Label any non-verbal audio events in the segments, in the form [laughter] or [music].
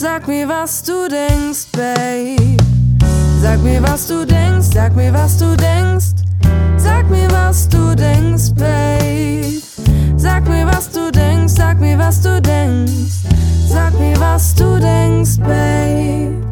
Sag mir, was du denkst, Babe. Sag mir, was du denkst, sag mir, was du denkst. Sag mir, was du denkst, Babe. Sag mir, was du denkst, sag mir, was du denkst. Sag mir, was du denkst, Babe.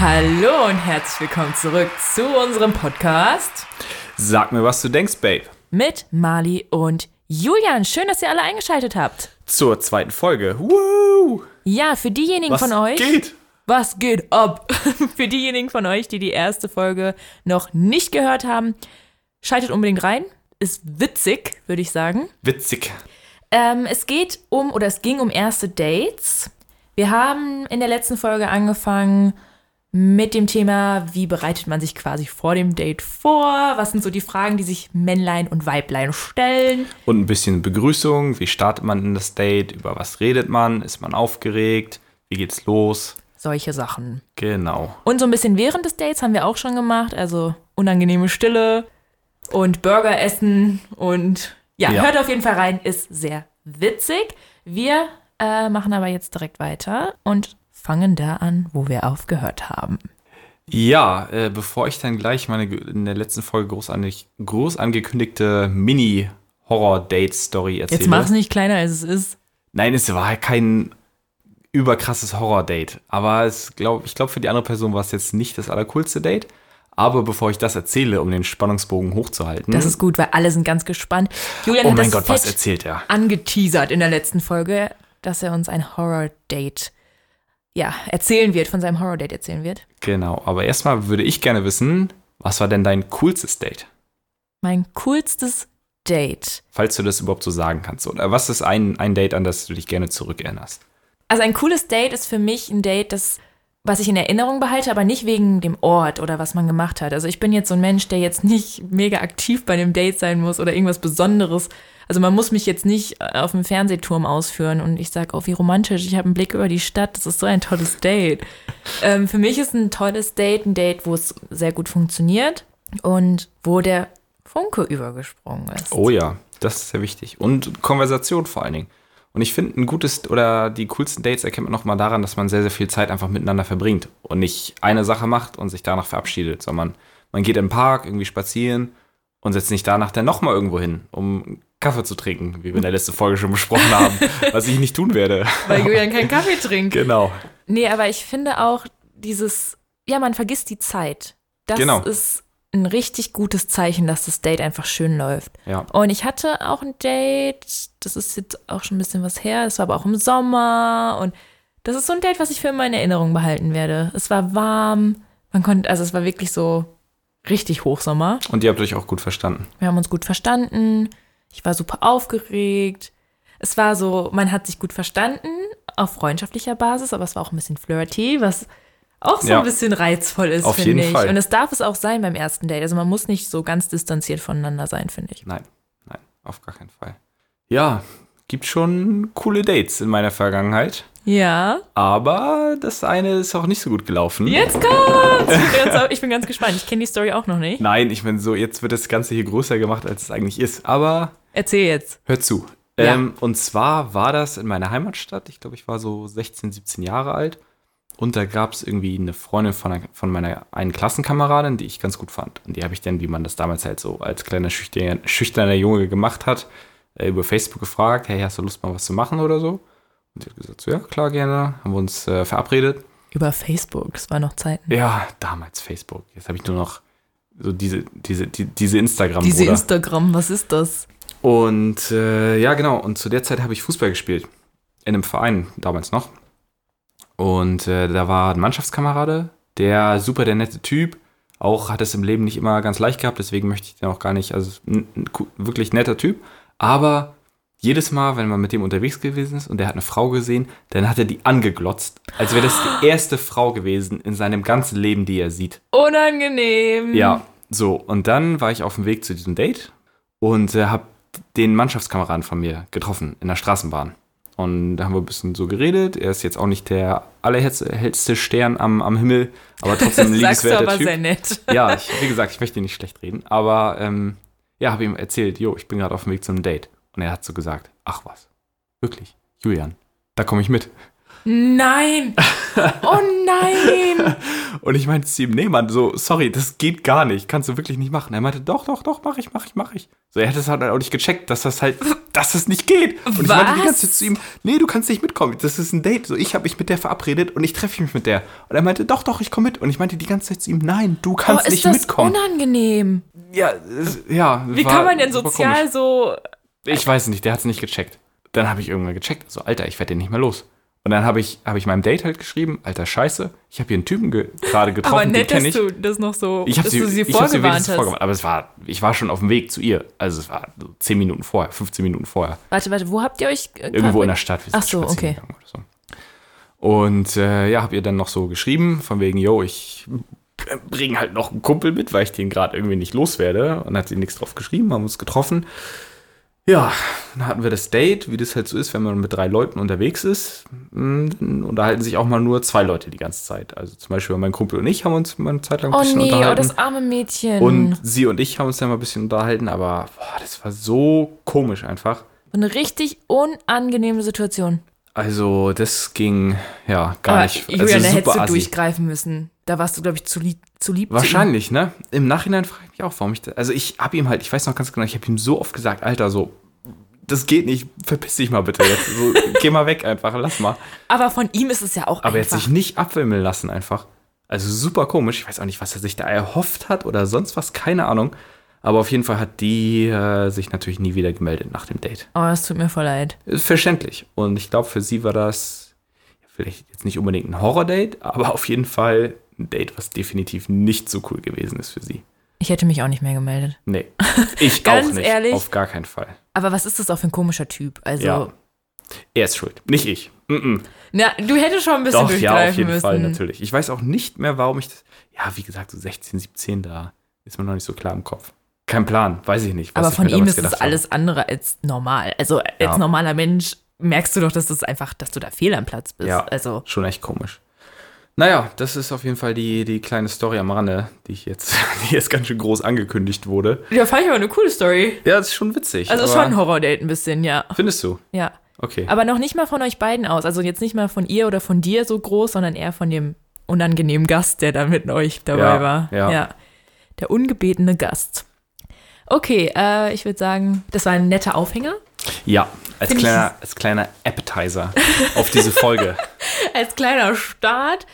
Hallo und herzlich willkommen zurück zu unserem Podcast Sag mir, was du denkst, Babe. mit Mali und Julian. Schön, dass ihr alle eingeschaltet habt. Zur zweiten Folge. Woo! Ja, für diejenigen Was von euch. geht? Was geht ab? [laughs] für diejenigen von euch, die die erste Folge noch nicht gehört haben, schaltet unbedingt rein. Ist witzig, würde ich sagen. Witzig. Ähm, es geht um, oder es ging um erste Dates. Wir haben in der letzten Folge angefangen mit dem Thema, wie bereitet man sich quasi vor dem Date vor? Was sind so die Fragen, die sich Männlein und Weiblein stellen? Und ein bisschen Begrüßung. Wie startet man in das Date? Über was redet man? Ist man aufgeregt? Wie geht's los? Solche Sachen. Genau. Und so ein bisschen während des Dates haben wir auch schon gemacht. Also unangenehme Stille und Burger essen. Und ja, Ja. hört auf jeden Fall rein. Ist sehr witzig. Wir äh, machen aber jetzt direkt weiter und fangen da an, wo wir aufgehört haben. Ja, äh, bevor ich dann gleich meine in der letzten Folge groß, an, groß angekündigte Mini-Horror-Date-Story erzähle. Jetzt mach's nicht kleiner, als es ist. Nein, es war kein überkrasses Horror-Date. Aber es glaub, ich glaube, für die andere Person war es jetzt nicht das allercoolste Date. Aber bevor ich das erzähle, um den Spannungsbogen hochzuhalten. Das ist gut, weil alle sind ganz gespannt. Julian oh hat mein Gott, was erzählt er? angeteasert in der letzten Folge, dass er uns ein Horror-Date ja, erzählen wird, von seinem Horror-Date erzählen wird. Genau, aber erstmal würde ich gerne wissen, was war denn dein coolstes Date? Mein coolstes Date. Falls du das überhaupt so sagen kannst. Oder was ist ein, ein Date, an das du dich gerne zurückerinnerst? Also ein cooles Date ist für mich ein Date, das, was ich in Erinnerung behalte, aber nicht wegen dem Ort oder was man gemacht hat. Also ich bin jetzt so ein Mensch, der jetzt nicht mega aktiv bei einem Date sein muss oder irgendwas Besonderes. Also man muss mich jetzt nicht auf dem Fernsehturm ausführen und ich sage, oh, wie romantisch, ich habe einen Blick über die Stadt, das ist so ein tolles Date. ähm, für mich ist ein tolles Date ein Date, wo es sehr gut funktioniert und wo der Funke übergesprungen ist. Oh ja, das ist sehr wichtig. Und Konversation vor allen Dingen. Und ich finde, ein gutes oder die coolsten Dates erkennt man nochmal daran, dass man sehr, sehr viel Zeit einfach miteinander verbringt und nicht eine Sache macht und sich danach verabschiedet, sondern man geht im Park irgendwie spazieren und setzt sich danach dann nochmal irgendwo hin, um Kaffee zu trinken, wie wir in der letzten Folge schon besprochen haben, [laughs] was ich nicht tun werde. Weil Julian keinen [laughs] Kaffee trinkt. genau. Nee, aber ich finde auch dieses, ja, man vergisst die Zeit. Das Genau. ist ein richtig gutes Zeichen, dass das Date einfach schön läuft. Ja. Und ich hatte auch ein Date, das ist jetzt auch schon ein bisschen was her, es war aber auch im Sommer und das ist so ein Date, was ich für immer in Erinnerung behalten werde. Es war warm, man konnte, also es war wirklich so richtig Hochsommer. Und ihr habt euch auch gut verstanden. Wir haben uns gut verstanden. Ich war super aufgeregt. Es war so, man hat sich gut verstanden auf freundschaftlicher Basis, aber es war auch ein bisschen flirty, was auch so Ja. ein bisschen reizvoll ist, finde ich. Fall. Und es darf es auch sein beim ersten Date. Also man muss nicht so ganz distanziert voneinander sein, finde ich. Nein, nein, auf gar keinen Fall. Ja, gibt schon coole Dates in meiner Vergangenheit. Ja. Aber das eine ist auch nicht so gut gelaufen. Jetzt kommt's! Ich bin ganz, ich bin ganz gespannt. Ich kenne die Story auch noch nicht. Nein, ich bin so, jetzt wird das Ganze hier größer gemacht, als es eigentlich ist. Aber Erzähl jetzt. hör zu. Ja. Ähm, und zwar war das in meiner Heimatstadt. Ich glaube, ich war so 16, 17 Jahre alt. Und da gab es irgendwie eine Freundin von, einer, von meiner einen Klassenkameradin, die ich ganz gut fand. Und die habe ich dann, wie man das damals halt so als kleiner schüchtern, schüchterner Junge gemacht hat, äh, über Facebook gefragt, hey, hast du Lust mal was zu machen oder so? Und sie hat gesagt, so, ja, klar, gerne. Haben wir uns äh, verabredet. Über Facebook, das war noch Zeiten. Ja, damals Facebook. Jetzt habe ich nur noch so diese, diese, die, diese instagram Diese Instagram, was ist das? Und äh, ja, genau. Und zu der Zeit habe ich Fußball gespielt. In einem Verein damals noch. Und äh, da war ein Mannschaftskamerade, der super der nette Typ. Auch hat es im Leben nicht immer ganz leicht gehabt, deswegen möchte ich den auch gar nicht, also wirklich netter Typ. Aber jedes Mal, wenn man mit dem unterwegs gewesen ist und der hat eine Frau gesehen, dann hat er die angeglotzt, als wäre das die [gasps] erste Frau gewesen in seinem ganzen Leben, die er sieht. Unangenehm. Ja, so. Und dann war ich auf dem Weg zu diesem Date und äh, habe den Mannschaftskameraden von mir getroffen in der Straßenbahn. Und da haben wir ein bisschen so geredet. Er ist jetzt auch nicht der allerhellste Stern am, am Himmel, aber trotzdem ein [laughs] liebenswerter aber Typ. sehr nett. Ja, ich, wie gesagt, ich möchte ihn nicht schlecht reden, aber ähm, ja, habe ihm erzählt, jo, ich bin gerade auf dem Weg zu einem Date. Und er hat so gesagt, ach was, wirklich, Julian, da komme ich mit. Nein! Oh nein! [laughs] Und ich meinte zu ihm, nee, Mann, so, sorry, das geht gar nicht. Kannst du wirklich nicht machen. Er meinte, doch, doch, doch, mach ich, mach ich, mach ich. So, er hat es halt auch nicht gecheckt, dass das halt, dass das nicht geht. Und ich meinte die Was? ganze Zeit zu ihm, nee, du kannst nicht mitkommen. Das ist ein Date. So, ich habe mich mit der verabredet und ich treffe mich mit der. Und er meinte, doch, doch, ich komme mit. Und ich meinte die ganze Zeit zu ihm, nein, du Oh, kannst ist nicht das mitkommen. unangenehm? Ja, es- ja. Wie war kann man denn sozial so. Ich weiß nicht, der hat es nicht gecheckt. Dann habe ich irgendwann gecheckt, so, Alter, ich werde den nicht mehr los. Und dann habe ich, hab ich meinem Date halt geschrieben, Alter, scheiße, ich habe hier einen Typen ge gerade getroffen, Aber den nett, kenne dass ich. du das noch so. Ich habe dass sie, du sie ich sie vorgewarnt wenigstens hast. vorgewarnt. Aber es war, ich war schon auf dem Weg zu ihr. Also es war so 10 Minuten vorher, 15 Minuten vorher. Warte, warte, wo habt ihr euch. Irgendwo in der Stadt. Ach so, okay. so. Und äh, ja, habe ihr dann noch so geschrieben, von wegen, yo, ich bringe halt noch einen Kumpel mit, weil ich den gerade irgendwie nicht loswerde. Und hat sie nichts drauf geschrieben, haben uns getroffen. Ja, dann hatten wir das Date, wie das halt so ist, wenn man mit drei Leuten unterwegs ist. mm, Dann unterhalten sich auch mal nur zwei Leute die ganze Zeit. Also zum Beispiel mein Kumpel und ich haben uns mal eine Zeit lang ein Oh bisschen nee, oh, unterhalten. das arme Mädchen. Und sie und ich haben uns dann mal ein bisschen unterhalten, aber boah, das war so komisch einfach. Eine richtig unangenehme Situation. Also, das ging ja gar Aber nicht. Julian, da also hättest du assi. durchgreifen müssen. Da warst du, glaube ich, zu lieb. Zu lieb zu. Wahrscheinlich, ne? Im Nachhinein frage ich mich auch, warum ich da, Also, ich habe ihm halt, ich weiß noch ganz genau, ich habe ihm so oft gesagt, Alter, so, das geht nicht, verpiss dich mal bitte jetzt. So, geh mal weg einfach, lass mal. Aber von ihm ist es ja auch Aber er hat einfach. sich nicht abwimmeln lassen einfach. Also super komisch. Ich weiß auch nicht, was er sich da erhofft hat oder sonst was, keine Ahnung. Aber auf jeden Fall hat die äh, sich natürlich nie wieder gemeldet nach dem Date. oh, das tut mir voll leid. Ist verständlich. Und ich glaube, für sie war das ja, vielleicht jetzt nicht unbedingt ein Horror-Date, aber auf jeden Fall ein Date, was definitiv nicht so cool gewesen ist für sie. Ich hätte mich auch nicht mehr gemeldet. Nee, [laughs] ich Ganz auch nicht. ehrlich? Auf gar keinen Fall. Aber was ist das auch für ein komischer Typ? Also, Ja. Er ist schuld, nicht ich. Mm -mm. na, du hättest schon ein bisschen Doch, ja, durchgreifen auf jeden müssen. Fall, natürlich. Ich weiß auch nicht mehr, warum ich das. Ja, wie gesagt, so 16, 17, da ist man noch nicht so klar im Kopf. Kein Plan, weiß ich nicht. was Aber ich von mir ihm ist es gedacht habe. alles andere als normal. Also als Ja. normaler Mensch merkst du doch, dass das einfach, dass du da fehl am Platz bist. Ja. Also Schon echt komisch. Naja, das ist auf jeden Fall die, die kleine Story am Rande, die ich jetzt, [laughs] die jetzt ganz schön groß angekündigt wurde. ja, fand ich aber eine coole Story. Ja, das ist schon witzig. Also schon ein Horror-Date ein bisschen, ja. Findest du? Ja. Okay. Aber noch nicht mal von euch beiden aus. Also jetzt nicht mal von ihr oder von dir so groß, sondern eher von dem unangenehmen Gast, der da mit euch dabei Ja, war. ja. Der ungebetene Gast. Okay, äh, ich würde sagen, das war ein netter Aufhänger. ja, als Find kleiner, als kleiner Appetizer auf diese Folge. [laughs] Als kleiner Start.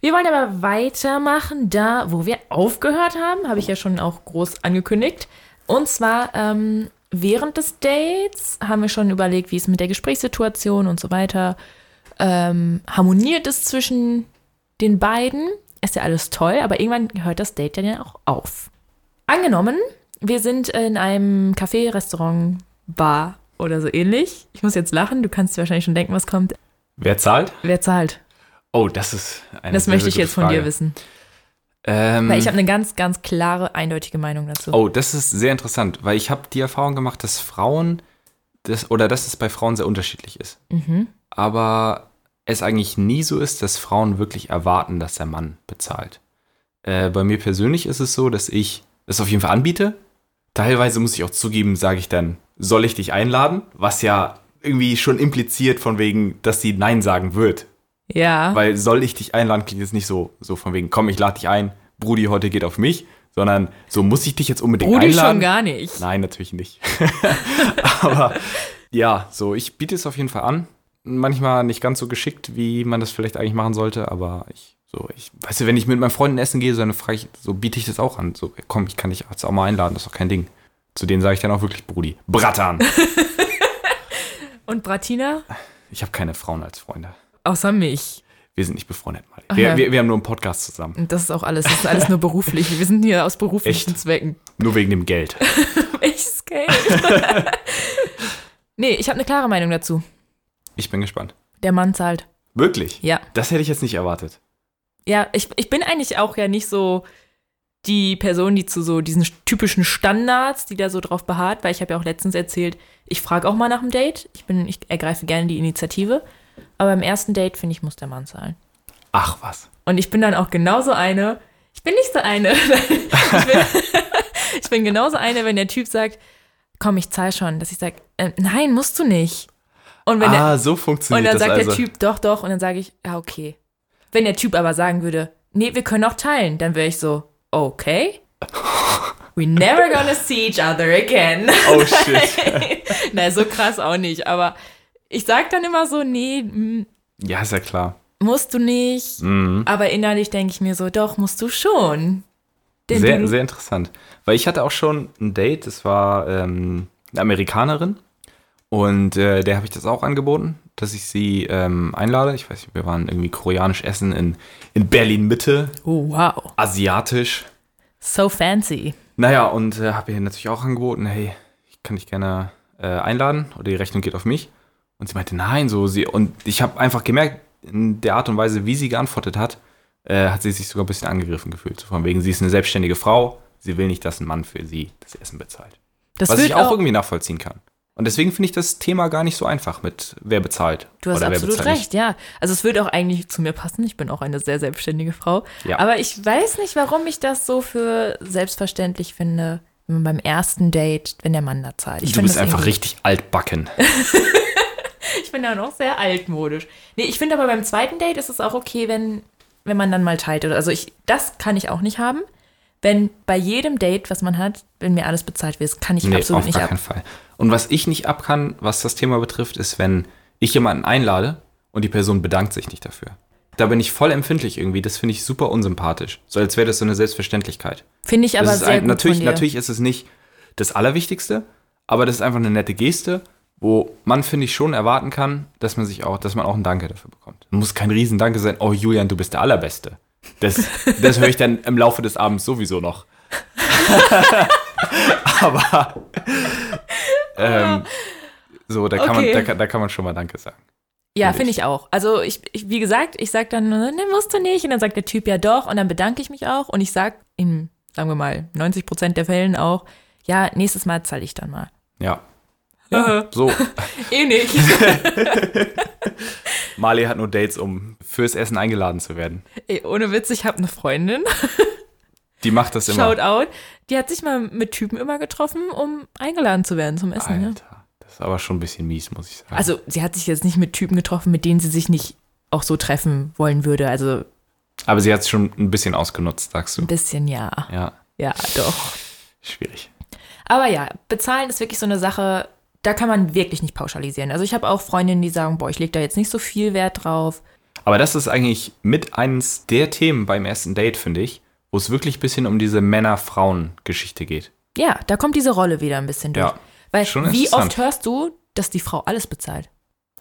Wir wollen aber weitermachen, da wo wir aufgehört haben, habe ich ja schon auch groß angekündigt. Und zwar ähm, während des Dates haben wir schon überlegt, wie es mit der Gesprächssituation und so weiter ähm, harmoniert ist zwischen den beiden. Ist ja alles toll, aber irgendwann hört das Date dann ja auch auf. Angenommen, wir sind in einem Café, Restaurant, Bar oder so ähnlich. Ich muss jetzt lachen, du kannst dir wahrscheinlich schon denken, was kommt. Wer zahlt? Wer zahlt? Oh, das ist eine Das möchte ich jetzt von Frage. dir wissen. Ähm, Weil ich habe eine ganz, ganz klare, eindeutige Meinung dazu. Oh, das ist sehr interessant, weil ich habe die Erfahrung gemacht, dass Frauen das oder dass es bei Frauen sehr unterschiedlich ist. Mhm. Aber es eigentlich nie so ist, dass Frauen wirklich erwarten, dass der Mann bezahlt. Äh, bei mir persönlich ist es so, dass ich das auf jeden Fall anbiete. Teilweise muss ich auch zugeben, sage ich dann, soll ich dich einladen? Was ja irgendwie schon impliziert von wegen, dass sie Nein sagen wird. Ja. Weil soll ich dich einladen, klingt jetzt nicht so, so von wegen, komm, ich lade dich ein, Brudi, heute geht auf mich, sondern so muss ich dich jetzt unbedingt Brudi einladen. schon gar nicht. Nein, natürlich nicht. [laughs] Aber ja, so, ich biete es auf jeden Fall an. Manchmal nicht ganz so geschickt, wie man das vielleicht eigentlich machen sollte, aber ich, so, ich, weißt du, wenn ich mit meinen Freunden essen gehe, so, dann frage ich, so biete ich das auch an. So, komm, ich kann dich jetzt auch mal einladen, das ist doch kein Ding. Zu denen sage ich dann auch wirklich Brudi. Brattern! [laughs] Und Bratina? Ich habe keine Frauen als Freunde. Außer mich. Wir sind nicht befreundet, Mali. Wir, ja. wir, wir haben nur einen Podcast zusammen. Und das ist auch alles. Das ist alles nur beruflich. Wir sind hier aus beruflichen Echt? Zwecken. Nur wegen dem Geld. [laughs] Welches Geld? [laughs] nee, ich habe eine klare Meinung dazu. Ich bin gespannt. Der Mann zahlt. Wirklich? Ja. Das hätte ich jetzt nicht erwartet. Ja, ich, ich bin eigentlich auch ja nicht so die Person, die zu so diesen typischen Standards, die da so drauf beharrt, weil ich habe ja auch letztens erzählt, ich frage auch mal nach dem Date. Ich bin, ich ergreife gerne die Initiative. Aber beim ersten Date, finde ich, muss der Mann zahlen. Ach was. Und ich bin dann auch genauso eine. Ich bin nicht so eine. [laughs] ich, bin, [laughs] ich bin genauso eine, wenn der Typ sagt, komm, ich zahl schon, dass ich sage, äh, nein, musst du nicht. Und wenn der, ah, so und funktioniert dann das sagt also. der Typ doch, doch. Und dann sage ich, ja, okay. Wenn der Typ aber sagen würde, nee, wir können auch teilen, dann wäre ich so, okay. We never gonna see each other again. oh shit. [laughs] Nein, so krass auch nicht. Aber ich sag dann immer so, nee, mm, ja, ist ja klar. musst du nicht. Mhm. Aber innerlich denke ich mir so, doch, musst du schon. Denn Sehr, du, sehr interessant. Weil ich hatte auch schon ein Date, das war ähm, eine Amerikanerin. Und äh, der habe ich das auch angeboten, dass ich sie ähm, einlade. Ich weiß nicht, wir waren irgendwie koreanisch essen in, in Berlin-Mitte, Oh, wow. asiatisch. So fancy. Naja, und äh, habe ihr natürlich auch angeboten, hey, ich kann dich gerne äh, einladen oder die Rechnung geht auf mich. Und sie meinte, nein, so sie. Und ich habe einfach gemerkt, in der Art und Weise, wie sie geantwortet hat, äh, hat sie sich sogar ein bisschen angegriffen gefühlt. So von wegen, sie ist eine selbstständige Frau, sie will nicht, dass ein Mann für sie das Essen bezahlt. Das Was ich auch, auch, irgendwie nachvollziehen kann. Und deswegen finde ich das Thema gar nicht so einfach mit wer bezahlt. Du hast absolut recht, ja. Also es würde auch eigentlich zu mir passen. Ich bin auch eine sehr selbstständige Frau. Ja. Aber ich weiß nicht, warum ich das so für selbstverständlich finde, wenn man beim ersten Date, wenn der Mann da zahlt. Ich Du bist einfach richtig altbacken. [laughs] [laughs] Ich bin da noch sehr altmodisch. Nee, ich finde aber beim zweiten Date ist es auch okay, wenn, wenn man dann mal teilt. Oder- Also ich, das kann ich auch nicht haben. Wenn bei jedem Date, was man hat, wenn mir alles bezahlt wird, kann ich Nee, absolut auf nicht gar ab. keinen Fall. Und was ich nicht ab kann, was das Thema betrifft, ist, wenn ich jemanden einlade und die Person bedankt sich nicht dafür. Da bin ich voll empfindlich irgendwie. Das finde ich super unsympathisch. So als wäre das so eine Selbstverständlichkeit. Finde ich aber sehr ein, gut natürlich, natürlich ist es nicht das Allerwichtigste, aber das ist einfach eine nette Geste, wo man, finde ich, schon erwarten kann, dass man sich auch, dass man auch ein Danke dafür bekommt. Muss kein Riesendanke sein, oh Julian, du bist der Allerbeste. Das, das höre ich dann im Laufe des Abends sowieso noch. [laughs] aber ähm, so, da kann, Okay. man, da, da kann man schon mal Danke sagen. Ja, Finde finde ich auch. Also ich, ich, wie gesagt, ich sag dann, ne, musst du nicht. Und dann sagt der Typ ja doch. Und dann bedanke ich mich auch. Und ich sag in, sagen wir mal, 90 Prozent der Fällen auch, ja, nächstes Mal zahle ich dann mal. Ja. Ja so. [laughs] Eh nicht. [laughs] Marley hat nur Dates, um fürs Essen eingeladen zu werden. Ey, ohne Witz, ich habe eine Freundin, [laughs] Die macht das immer. shout out, die hat sich mal mit Typen immer getroffen, um eingeladen zu werden zum Essen. Ja. Alter, das ist aber schon ein bisschen mies, muss ich sagen. Also sie hat sich jetzt nicht mit Typen getroffen, mit denen sie sich nicht auch so treffen wollen würde. Also Aber sie hat es schon ein bisschen ausgenutzt, sagst du. ein bisschen ja. Ja, Ja, doch. schwierig. Aber ja, bezahlen ist wirklich so eine Sache, da kann man wirklich nicht pauschalisieren. Also ich habe auch Freundinnen, die sagen, boah, ich lege da jetzt nicht so viel Wert drauf. Aber das ist eigentlich mit eines der Themen beim ersten Date, finde ich, wo es wirklich ein bisschen um diese Männer-Frauen-Geschichte geht. Ja, da kommt diese Rolle wieder ein bisschen durch. Ja, Weil schon wie oft hörst du, dass die Frau alles bezahlt?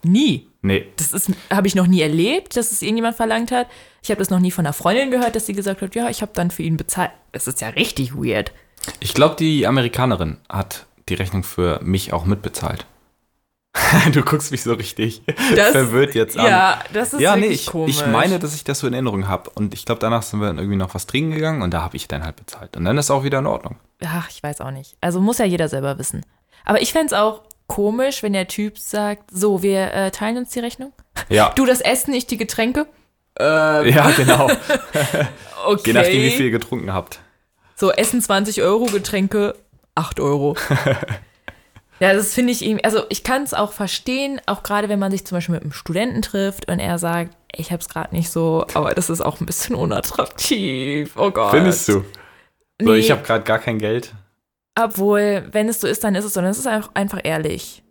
Nie. Nee, Das ist habe ich noch nie erlebt, dass es irgendjemand verlangt hat. Ich habe das noch nie von einer Freundin gehört, dass sie gesagt hat, ja, ich habe dann für ihn bezahlt. Das ist ja richtig weird. ich glaube, die Amerikanerin hat die Rechnung für mich auch mitbezahlt. [laughs] du guckst mich so richtig Das- verwirrt jetzt an. Ja, das ist Ja, nee, ich, komisch. ich meine, dass ich das so in Erinnerung habe. Und ich glaube, danach sind wir dann irgendwie noch was trinken gegangen und da habe ich dann halt bezahlt. Und dann ist auch wieder in Ordnung. Ach, ich weiß auch nicht. Also muss ja jeder selber wissen. Aber ich fände es auch komisch, wenn der Typ sagt, so, wir äh, teilen uns die Rechnung. Ja, Du das Essen, ich die Getränke. [laughs] ja genau. Okay. Je nachdem, wie viel ihr getrunken habt. So, Essen 20 Euro, Getränke 8 Euro. [laughs] ja, das finde ich irgendwie, also ich kann es auch verstehen, auch gerade wenn man sich zum Beispiel mit einem Studenten trifft und er sagt, ich habe es gerade nicht so, aber das ist auch ein bisschen unattraktiv. Oh Gott. Findest du? So, Nee. ich habe gerade gar kein Geld. Obwohl, wenn es so ist, dann ist es so. Dann ist es einfach, einfach ehrlich.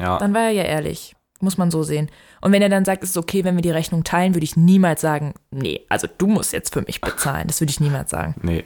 Ja. Dann war er ja ehrlich. Muss man so sehen. Und wenn er dann sagt, es ist okay, wenn wir die Rechnung teilen, würde ich niemals sagen, nee, also du musst jetzt für mich bezahlen. Das würde ich niemals sagen. Nee.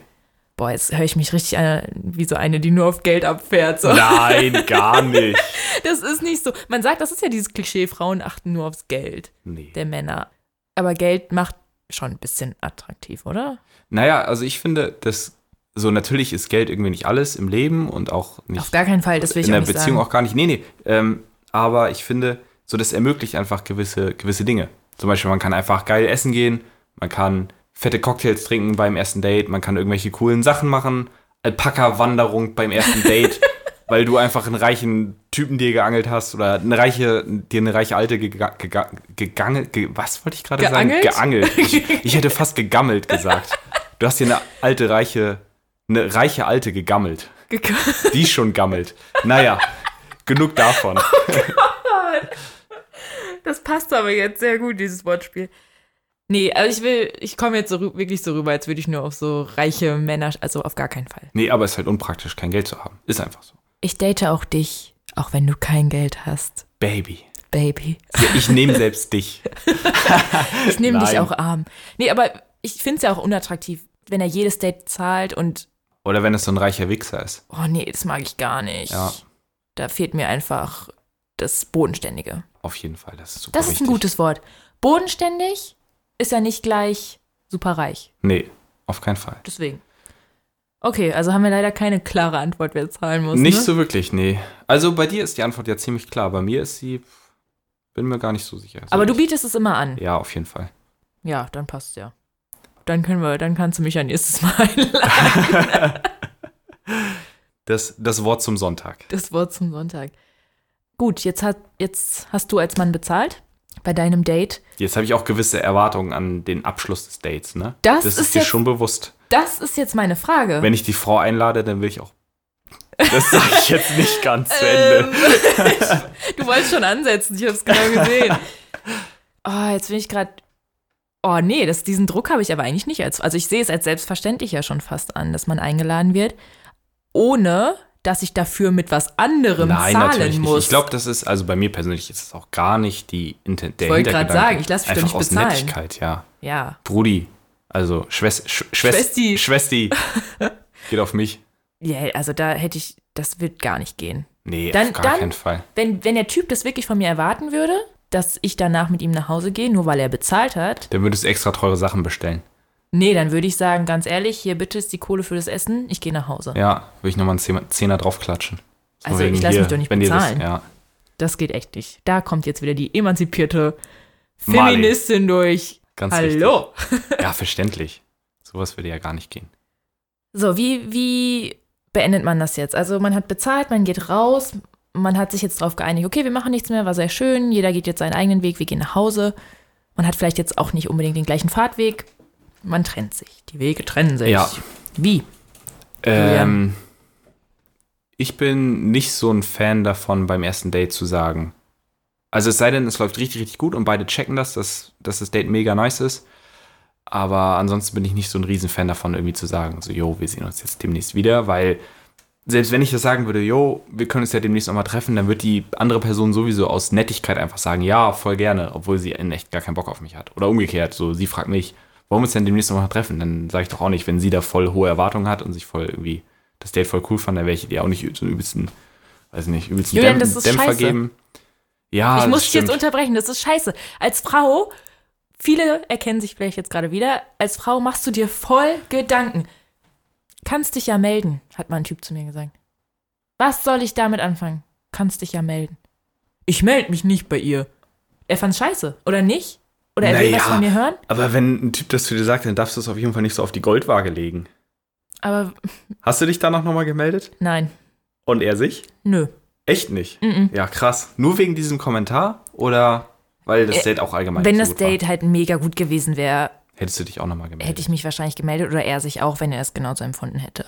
Boah, jetzt höre ich mich richtig an, wie so eine, die nur auf Geld abfährt. So. Nein, gar nicht. [laughs] Das ist nicht so. Man sagt, das ist ja dieses Klischee, Frauen achten nur aufs Geld Nee. der Männer. Aber Geld macht schon ein bisschen attraktiv, oder? Naja, also ich finde, dass so natürlich ist Geld irgendwie nicht alles im Leben und auch nicht Auf gar keinen Fall, das will ich in der Beziehung sagen. auch gar nicht. Nee, nee. Ähm, aber ich finde, so das ermöglicht einfach gewisse, gewisse Dinge. Zum Beispiel, man kann einfach geil essen gehen, man kann fette Cocktails trinken beim ersten Date, man kann irgendwelche coolen Sachen machen, Alpaka-Wanderung beim ersten Date, [laughs] weil du einfach einen reichen Typen dir geangelt hast oder eine reiche, dir eine reiche Alte gega gega gegangelt, ge was wollte ich gerade sagen? Geangelt? Ich, ich hätte fast gegammelt gesagt. Du hast dir eine alte, reiche, eine reiche Alte gegammelt. die schon gammelt. Naja, genug davon. [laughs] Das passt aber jetzt sehr gut, dieses Wortspiel. Nee, also ich will, ich komme jetzt so wirklich so rüber, als würde ich nur auf so reiche Männer, also auf gar keinen Fall. Nee, aber es ist halt unpraktisch, kein Geld zu haben. Ist einfach so. Ich date auch dich, auch wenn du kein Geld hast, Baby. Baby. Ja, ich nehme selbst dich. [laughs] Ich nehme dich auch arm. Nee, aber ich finde es ja auch unattraktiv, wenn er jedes Date zahlt und, Oder wenn es so ein reicher Wichser ist. oh nee, das mag ich gar nicht. Ja. Da fehlt mir einfach das Bodenständige. Auf jeden Fall, das ist super Das ist wichtig. ein gutes Wort. Bodenständig ist ja nicht gleich super reich. Nee, auf keinen Fall. Deswegen. Okay, also haben wir leider keine klare Antwort, wer zahlen muss. Nicht ne? so wirklich, nee. Also bei dir ist die Antwort ja ziemlich klar. Bei mir ist sie, bin mir gar nicht so sicher. Aber du bietest es immer an. Ja, auf jeden Fall. Ja, dann passt ja. Dann können wir, dann kannst du mich ja nächstes Mal [laughs] einladen. Das, das Wort zum Sonntag. Das Wort zum Sonntag. Gut, jetzt, hat, jetzt hast du als Mann bezahlt bei deinem Date. Jetzt habe ich auch gewisse Erwartungen an den Abschluss des Dates, ne? Das das ist dir jetzt- schon bewusst. Das ist jetzt meine Frage. Wenn ich die Frau einlade, dann will ich auch. Das sage ich jetzt nicht [laughs] ganz zu Ähm, Ende. [laughs] du wolltest schon ansetzen, ich habe es genau gesehen. [laughs] Oh, jetzt bin ich gerade. Oh nee, das, diesen Druck habe ich aber eigentlich nicht als. Also ich sehe es als selbstverständlich ja schon fast an, dass man eingeladen wird, ohne dass ich dafür mit was anderem Nein, zahlen natürlich muss. nicht. Ich glaube, das ist, also bei mir persönlich ist es auch gar nicht die Inten der Ich wollte Hintergedanke. sagen, ich lass mich doch nicht aus bezahlen. Nettigkeit, ja. ja. Brudi, also Schwest, Sch Schwest, Schwesti. Schwesti. [laughs] Geht auf mich. Ja, also da hätte ich, das wird gar nicht gehen. Nee, Dann- auf gar dann- keinen Fall. Wenn, wenn der Typ das wirklich von mir erwarten würde, dass ich danach mit ihm nach Hause gehe, nur weil er bezahlt hat, Dann würdest du extra teure Sachen bestellen. Nee, dann würde ich sagen, ganz ehrlich, hier bitte ist die Kohle für das Essen, ich gehe nach Hause. Ja, würde ich nochmal einen Zehner, draufklatschen. So Also, ich lass hier, mich doch nicht bezahlen. Das, ja. Das geht echt nicht. Da kommt jetzt wieder die emanzipierte. Feministin durch. Ganz Hallo. Richtig. Ja, verständlich. Sowas würde ja gar nicht gehen. So, wie, wie beendet man das jetzt? Also man hat bezahlt, man geht raus, man hat sich jetzt darauf geeinigt, okay, wir machen nichts mehr, war sehr schön, jeder geht jetzt seinen eigenen Weg, wir gehen nach Hause. Man hat vielleicht jetzt auch nicht unbedingt den gleichen Fahrtweg. Man trennt sich. Die Wege trennen sich. Ja. Wie? Ähm, ich bin nicht so ein Fan davon, beim ersten Date zu sagen. Also es sei denn, es läuft richtig, richtig gut und beide checken das, dass, dass das Date mega nice ist. Aber ansonsten bin ich nicht so ein Riesenfan davon, irgendwie zu sagen, so, jo, wir sehen uns jetzt demnächst wieder, weil selbst wenn ich das sagen würde, jo, wir können uns ja demnächst nochmal treffen, dann wird die andere Person sowieso aus Nettigkeit einfach sagen, ja, voll gerne, obwohl sie in echt gar keinen Bock auf mich hat. Oder umgekehrt, so, sie fragt mich, wollen wir uns denn demnächst nochmal treffen? Dann sage ich doch auch nicht, wenn sie da voll hohe Erwartungen hat und sich voll irgendwie das Date voll cool fand, dann werde ich dir auch nicht so übelsten, weiß nicht, übelsten Julian, Dämpf- das ist Dämpfer scheiße. geben. Ja, ich muss dich jetzt unterbrechen, das ist scheiße. Als Frau, viele erkennen sich vielleicht jetzt gerade wieder, als Frau machst du dir voll Gedanken. Kannst dich ja melden, hat mal ein Typ zu mir gesagt. Was soll ich damit anfangen? Kannst dich ja melden. Ich melde mich nicht bei ihr. Er fand's scheiße, oder nicht? Oder er will Naja. was von mir hören? Aber wenn ein Typ das zu dir sagt, dann darfst du es auf jeden Fall nicht so auf die Goldwaage legen. Aber Hast du dich danach nochmal gemeldet? nein, Und er sich? nö. Echt nicht? Mhm. Ja, krass. Nur wegen diesem Kommentar? Oder weil das Äh, Date auch allgemein Wenn nicht das so gut war? Date halt mega gut gewesen wäre, Hättest du dich auch nochmal gemeldet? hätte ich mich wahrscheinlich gemeldet oder er sich auch, wenn er es genauso empfunden hätte.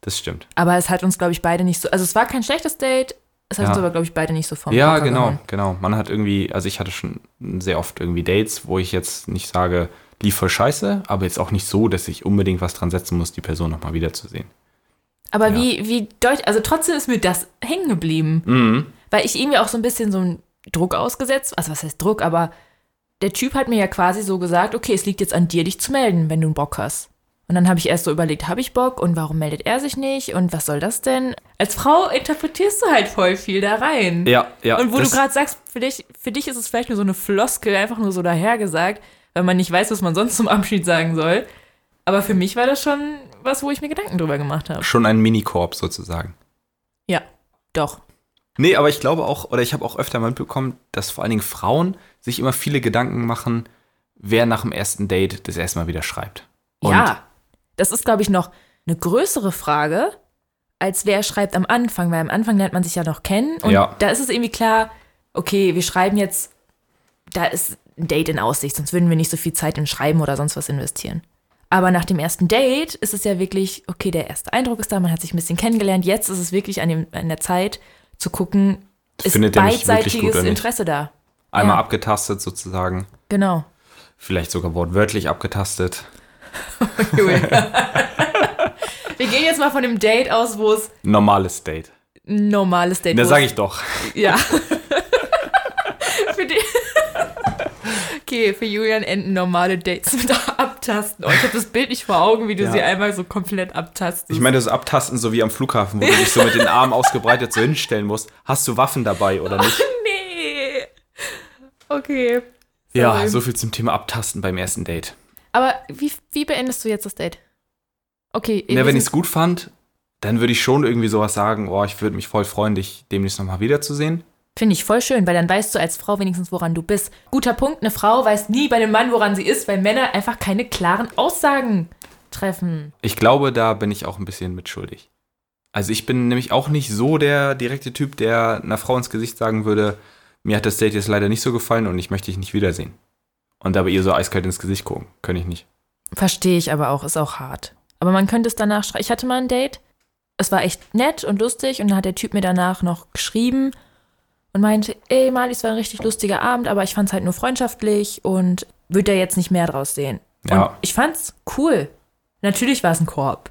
Das stimmt. Aber es hat uns, glaube ich, beide nicht so. Also es war kein schlechtes Date, es hat Ja. uns aber, glaube ich, beide nicht so vom ja, Hocker genau, gehauen. genau. Man hat irgendwie, also ich hatte schon sehr oft irgendwie Dates, wo ich jetzt nicht sage, lief voll scheiße, aber jetzt auch nicht so, dass ich unbedingt was dran setzen muss, die Person nochmal wiederzusehen. Aber Ja. wie, wie deutlich, also trotzdem ist mir das hängen geblieben. Mhm. Weil ich irgendwie auch so ein bisschen so einen Druck ausgesetzt, also was heißt Druck, aber der Typ hat mir ja quasi so gesagt, okay, es liegt jetzt an dir, dich zu melden, wenn du einen Bock hast. Und dann habe ich erst so überlegt, habe ich Bock und warum meldet er sich nicht und was soll das denn? Als Frau interpretierst du halt voll viel da rein. Ja, ja. Und wo du gerade sagst, für dich, für dich ist es vielleicht nur so eine Floskel, einfach nur so dahergesagt, weil man nicht weiß, was man sonst zum Abschied sagen soll. Aber für mich war das schon was, wo ich mir Gedanken drüber gemacht habe. Schon ein Minikorb sozusagen. Ja, doch. Nee, aber ich glaube auch, oder ich habe auch öfter mal mitbekommen, dass vor allen Dingen Frauen sich immer viele Gedanken machen, wer nach dem ersten Date das erste Mal wieder schreibt. Und ja, das ist, glaube ich, noch eine größere Frage, als wer schreibt am Anfang, weil am Anfang lernt man sich ja noch kennen und Ja. da ist es irgendwie klar, okay, wir schreiben jetzt, da ist ein Date in Aussicht, sonst würden wir nicht so viel Zeit in Schreiben oder sonst was investieren. Aber nach dem ersten Date ist es ja wirklich, okay, der erste Eindruck ist da, man hat sich ein bisschen kennengelernt, jetzt ist es wirklich an, dem, an der Zeit zu gucken, ist Findet beidseitiges? Interesse da. Einmal Ja. abgetastet sozusagen. Genau. Vielleicht sogar wortwörtlich abgetastet. [laughs] [laughs] Wir gehen jetzt mal von dem Date aus, wo es Normales Date. normales Date Da sage ich doch. Ja. [laughs] für die okay, für Julian enden normale Dates mit Abtasten. Oh, ich habe das Bild nicht vor Augen, wie du Ja. sie einmal so komplett abtastest. Ich meine, das Abtasten so wie am Flughafen, wo du dich so mit den Armen ausgebreitet so hinstellen musst. Hast du Waffen dabei oder nicht? nee. Okay. Ja, Sorry. so viel zum Thema Abtasten beim ersten Date. Aber wie, wie beendest du jetzt das Date? Okay. Wir wenn ich es gut fand, dann würde ich schon irgendwie sowas sagen, oh, ich würde mich voll freuen, dich demnächst nochmal wiederzusehen. Finde ich voll schön, weil dann weißt du als Frau wenigstens, woran du bist. Guter Punkt, eine Frau weiß nie bei einem Mann, woran sie ist, weil Männer einfach keine klaren Aussagen treffen. Ich glaube, da bin ich auch ein bisschen mitschuldig. Also ich bin nämlich auch nicht so der direkte Typ, der einer Frau ins Gesicht sagen würde, mir hat das Date jetzt leider nicht so gefallen und ich möchte dich nicht wiedersehen. Und aber ihr so eiskalt ins Gesicht gucken, kann ich nicht. Verstehe ich aber auch, ist auch hart. Aber man könnte es danach schreiben. Ich hatte mal ein Date, es war echt nett und lustig und dann hat der Typ mir danach noch geschrieben und meinte, ey Mali, es war ein richtig lustiger Abend, aber ich fand es halt nur freundschaftlich und würde da jetzt nicht mehr draus sehen. Ja. Und ich fand's cool. Natürlich war es ein Korb.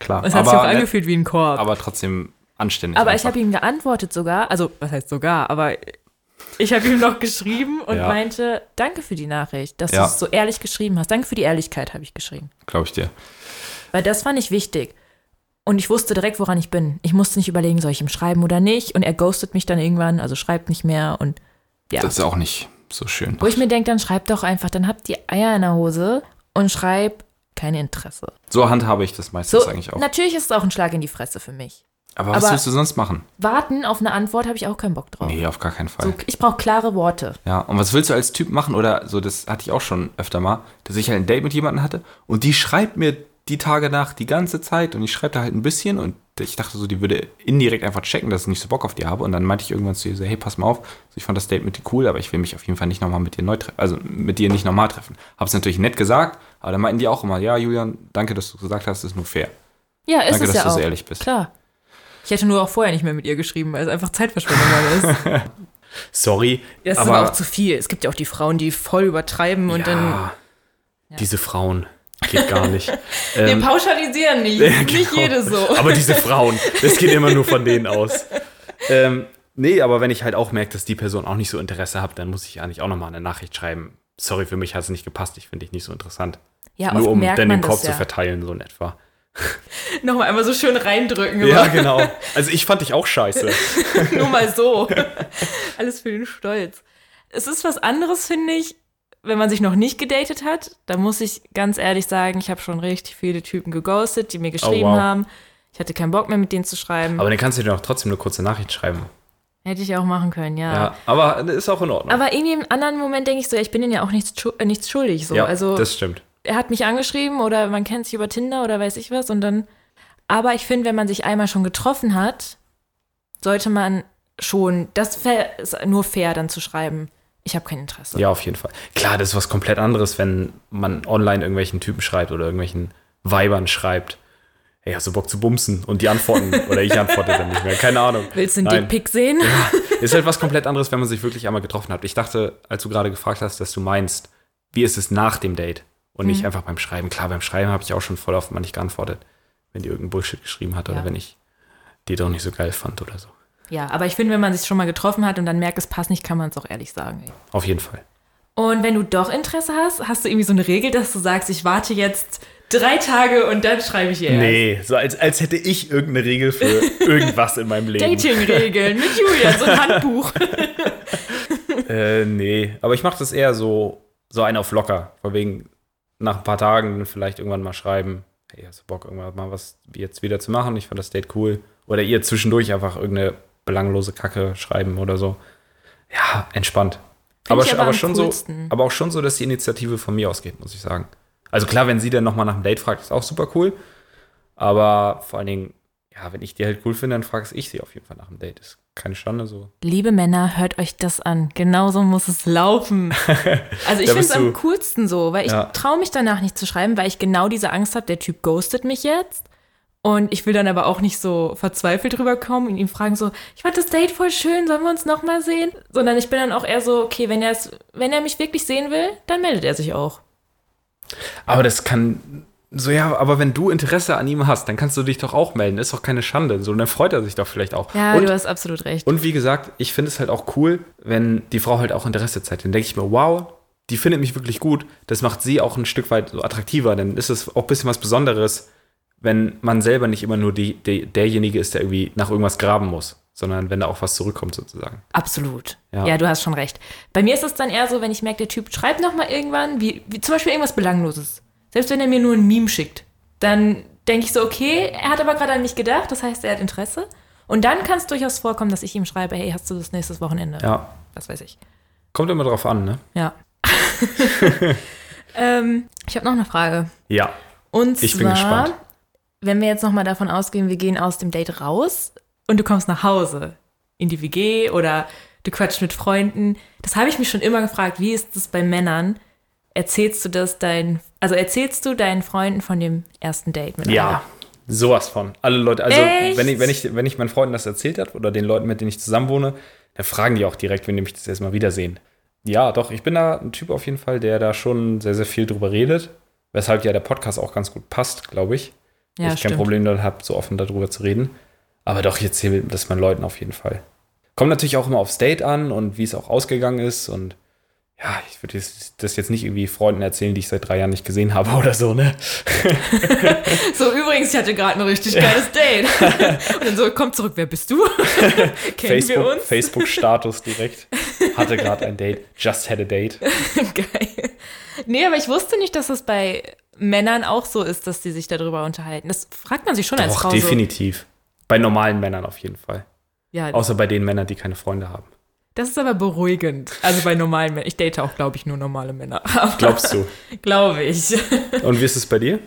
Klar. Es hat sich auch ne- angefühlt wie ein Korb. aber trotzdem anständig. Aber ich einfach. habe ihm geantwortet sogar, also was heißt sogar, aber ich habe ihm noch geschrieben und Ja. meinte, danke für die Nachricht, dass Ja. du es so ehrlich geschrieben hast. Danke für die Ehrlichkeit, habe ich geschrieben. Glaube ich dir. Weil das fand ich wichtig. Und ich wusste direkt, woran ich bin. Ich musste nicht überlegen, soll ich ihm schreiben oder nicht. Und er ghostet mich dann irgendwann, also schreibt nicht mehr. Und ja. Das ist auch nicht so schön. Wo ich mir denke, dann schreibt doch einfach, dann habt ihr Eier in der Hose und schreib kein Interesse. So handhabe ich das meistens So, eigentlich auch. natürlich ist es auch ein Schlag in die Fresse für mich. Aber was aber- willst du sonst machen? Warten auf eine Antwort habe ich auch keinen Bock drauf. Nee, auf gar keinen Fall. So, ich brauche klare Worte. Ja, und was willst du als Typ machen? Oder so, das hatte ich auch schon öfter mal, dass ich halt ein Date mit jemandem hatte und die schreibt mir die Tage nach die ganze Zeit und ich schreibe da halt ein bisschen und ich dachte so, die würde indirekt einfach checken, dass ich nicht so Bock auf die habe und dann meinte ich irgendwann zu ihr so, hey, pass mal auf, ich fand das Date mit dir cool, aber ich will mich auf jeden Fall nicht nochmal mit dir neu treffen, also mit dir nicht nochmal treffen. Hab's natürlich nett gesagt, aber dann meinten die auch immer, ja, Julian, danke, dass du gesagt hast, ist nur fair. Ja, ist Danke, es dass ja du auch. so ehrlich bist. Klar. Ich hätte nur auch vorher nicht mehr mit ihr geschrieben, weil es einfach Zeitverschwendung war. ist. [laughs] Sorry, Das ist aber, aber auch zu viel. Es gibt ja auch die Frauen, die voll übertreiben und dann. ja, diese Frauen, geht gar nicht. [laughs] Wir Ähm, pauschalisieren nicht. [laughs] Ja, Nicht genau. jede so. Aber diese Frauen, das geht immer nur von denen aus. Ähm, nee, aber wenn ich halt auch merke, dass die Person auch nicht so Interesse hat, dann muss ich eigentlich auch nochmal eine Nachricht schreiben. Sorry, für mich hat es nicht gepasst, ich finde dich nicht so interessant. Ja, nur oft um merkt dann man den Korb das zu ja. verteilen, so in etwa. [laughs] Nochmal einmal so schön reindrücken. Ja, aber genau. [laughs] Also ich fand dich auch scheiße. [laughs] Nur mal so. Alles für den Stolz. Es ist was anderes, finde ich, wenn man sich noch nicht gedatet hat. Da muss ich ganz ehrlich sagen, ich habe schon richtig viele Typen geghostet, die mir geschrieben Oh, wow. haben. Ich hatte keinen Bock mehr, mit denen zu schreiben. Aber dann kannst du dir doch trotzdem eine kurze Nachricht schreiben. Hätte ich auch machen können, ja. Ja, aber ist auch in Ordnung. Aber irgendwie im anderen Moment denke ich so, ja, ich bin ihnen ja auch nichts, nichts schuldig. So. ja, also das stimmt. Er hat mich angeschrieben oder man kennt sich über Tinder oder weiß ich was und dann. Aber ich finde, wenn man sich einmal schon getroffen hat, sollte man schon, das ist nur fair, dann zu schreiben, ich habe kein Interesse. Ja, auf jeden Fall. Klar, das ist was komplett anderes, wenn man online irgendwelchen Typen schreibt oder irgendwelchen Weibern schreibt. Hey, hast du Bock zu bumsen? Und die antworten. [laughs] oder ich antworte dann nicht mehr. Keine Ahnung. Willst du einen. Dickpick sehen? Ist halt was komplett anderes, wenn man sich wirklich einmal getroffen hat. Ich dachte, als du gerade gefragt hast, dass du meinst, wie ist es nach dem Date? Und Mhm. nicht einfach beim Schreiben. Klar, beim Schreiben habe ich auch schon voll oft mal nicht geantwortet, wenn die irgendeinen Bullshit geschrieben hat oder Ja. wenn ich die doch nicht so geil fand oder so. Ja, aber ich finde, wenn man sich schon mal getroffen hat und dann merkt, es passt nicht, kann man es auch ehrlich sagen. Ey. Auf jeden Fall. Und wenn du doch Interesse hast, hast du irgendwie so eine Regel, dass du sagst, ich warte jetzt drei Tage und dann schreibe ich ihr erst. Nee, so als, als hätte ich irgendeine Regel für [laughs] irgendwas in meinem Leben. Dating-Regeln mit Julian, so ein [laughs] Handbuch. Äh, nee, aber ich mache das eher so, so ein auf locker. Von wegen nach ein paar Tagen vielleicht irgendwann mal schreiben, hey, hast du Bock, irgendwann mal was jetzt wieder zu machen? Ich fand das Date cool. Oder ihr zwischendurch einfach irgendeine belanglose Kacke schreiben oder so. Ja, entspannt. Aber, aber aber, schon so, aber auch schon so, dass die Initiative von mir ausgeht, muss ich sagen. Also klar, wenn sie dann nochmal nach einem Date fragt, ist auch super cool. Aber vor allen Dingen, ja, wenn ich die halt cool finde, dann frage ich sie auf jeden Fall nach einem Date. Ist keine Schande so. Liebe Männer, hört euch das an. Genauso muss es laufen. [laughs] Also ich finde es am coolsten so, weil ich Ja. traue mich danach nicht zu schreiben, weil ich genau diese Angst habe, der Typ ghostet mich jetzt. Und ich will dann aber auch nicht so verzweifelt rüberkommen und ihn fragen so, ich fand das Date voll schön, sollen wir uns nochmal sehen? Sondern ich bin dann auch eher so, okay, wenn, wenn er mich wirklich sehen will, dann meldet er sich auch. Aber das kann. So, ja, aber wenn du Interesse an ihm hast, dann kannst du dich doch auch melden. Ist doch keine Schande. So, und dann freut er sich doch vielleicht auch. Ja, und, du hast absolut recht. und wie gesagt, ich finde es halt auch cool, wenn die Frau halt auch Interesse zeigt. Dann denke ich mir, wow, die findet mich wirklich gut. Das macht sie auch ein Stück weit so attraktiver. Dann ist es auch ein bisschen was Besonderes, wenn man selber nicht immer nur die, die, derjenige ist, der irgendwie nach irgendwas graben muss, sondern wenn da auch was zurückkommt sozusagen. Absolut. Ja. Ja. du hast schon recht. Bei mir ist es dann eher so, wenn ich merke, der Typ schreibt noch mal irgendwann, wie, wie zum Beispiel irgendwas Belangloses. Selbst wenn er mir nur ein Meme schickt, dann denke ich so, okay, er hat aber gerade an mich gedacht, das heißt, er hat Interesse. Und dann kann es durchaus vorkommen, dass ich ihm schreibe, hey, hast du das nächstes Wochenende? Ja, Was weiß ich. kommt immer drauf an, ne? Ja. [laughs] ähm, ich habe noch eine Frage. Ja. Und Ich zwar, bin gespannt. wenn wir jetzt noch mal davon ausgehen, wir gehen aus dem Date raus und du kommst nach Hause in die WG oder du quatschst mit Freunden. Das habe ich mich schon immer gefragt. Wie ist das bei Männern? Erzählst du das deinen, also erzählst du deinen Freunden von dem ersten Date mit Ja, sowas von. Alle Leute, also Echt? wenn ich, wenn ich, wenn ich meinen Freunden das erzählt habe oder den Leuten, mit denen ich zusammen wohne, dann fragen die auch direkt, wenn die mich das erstmal wiedersehen. Ja, doch, ich bin da ein Typ auf jeden Fall, der da schon sehr, sehr viel drüber redet, weshalb ja der Podcast auch ganz gut passt, glaube ich. Ja, ich kein stimmt. Problem damit habe, so offen darüber zu reden. Aber doch, ich erzähle das meinen Leuten auf jeden Fall. Kommt natürlich auch immer aufs Date an und wie es auch ausgegangen ist und ja, ich würde das- das jetzt nicht irgendwie Freunden erzählen, die ich seit drei Jahren nicht gesehen habe [laughs] oder so, ne? [laughs] So, übrigens, ich hatte gerade ein richtig geiles Date. [laughs] und dann so, komm zurück, wer bist du? Kennen wir Facebook, uns? Facebook-Status direkt. Hatte gerade ein Date. Just had a date. Geil. Nee, aber ich wusste nicht, dass es bei Männern auch so ist, dass die sich darüber unterhalten. Das fragt man sich schon als Doch, Frau definitiv. Bei normalen Männern auf jeden Fall. so. Ja, Außer bei den Männern, die keine Freunde haben. Das ist aber beruhigend. Also bei normalen Männern. Ich date auch, glaube ich, nur normale Männer. [laughs] Aber Glaubst du? Glaube ich. Und wie ist es bei dir?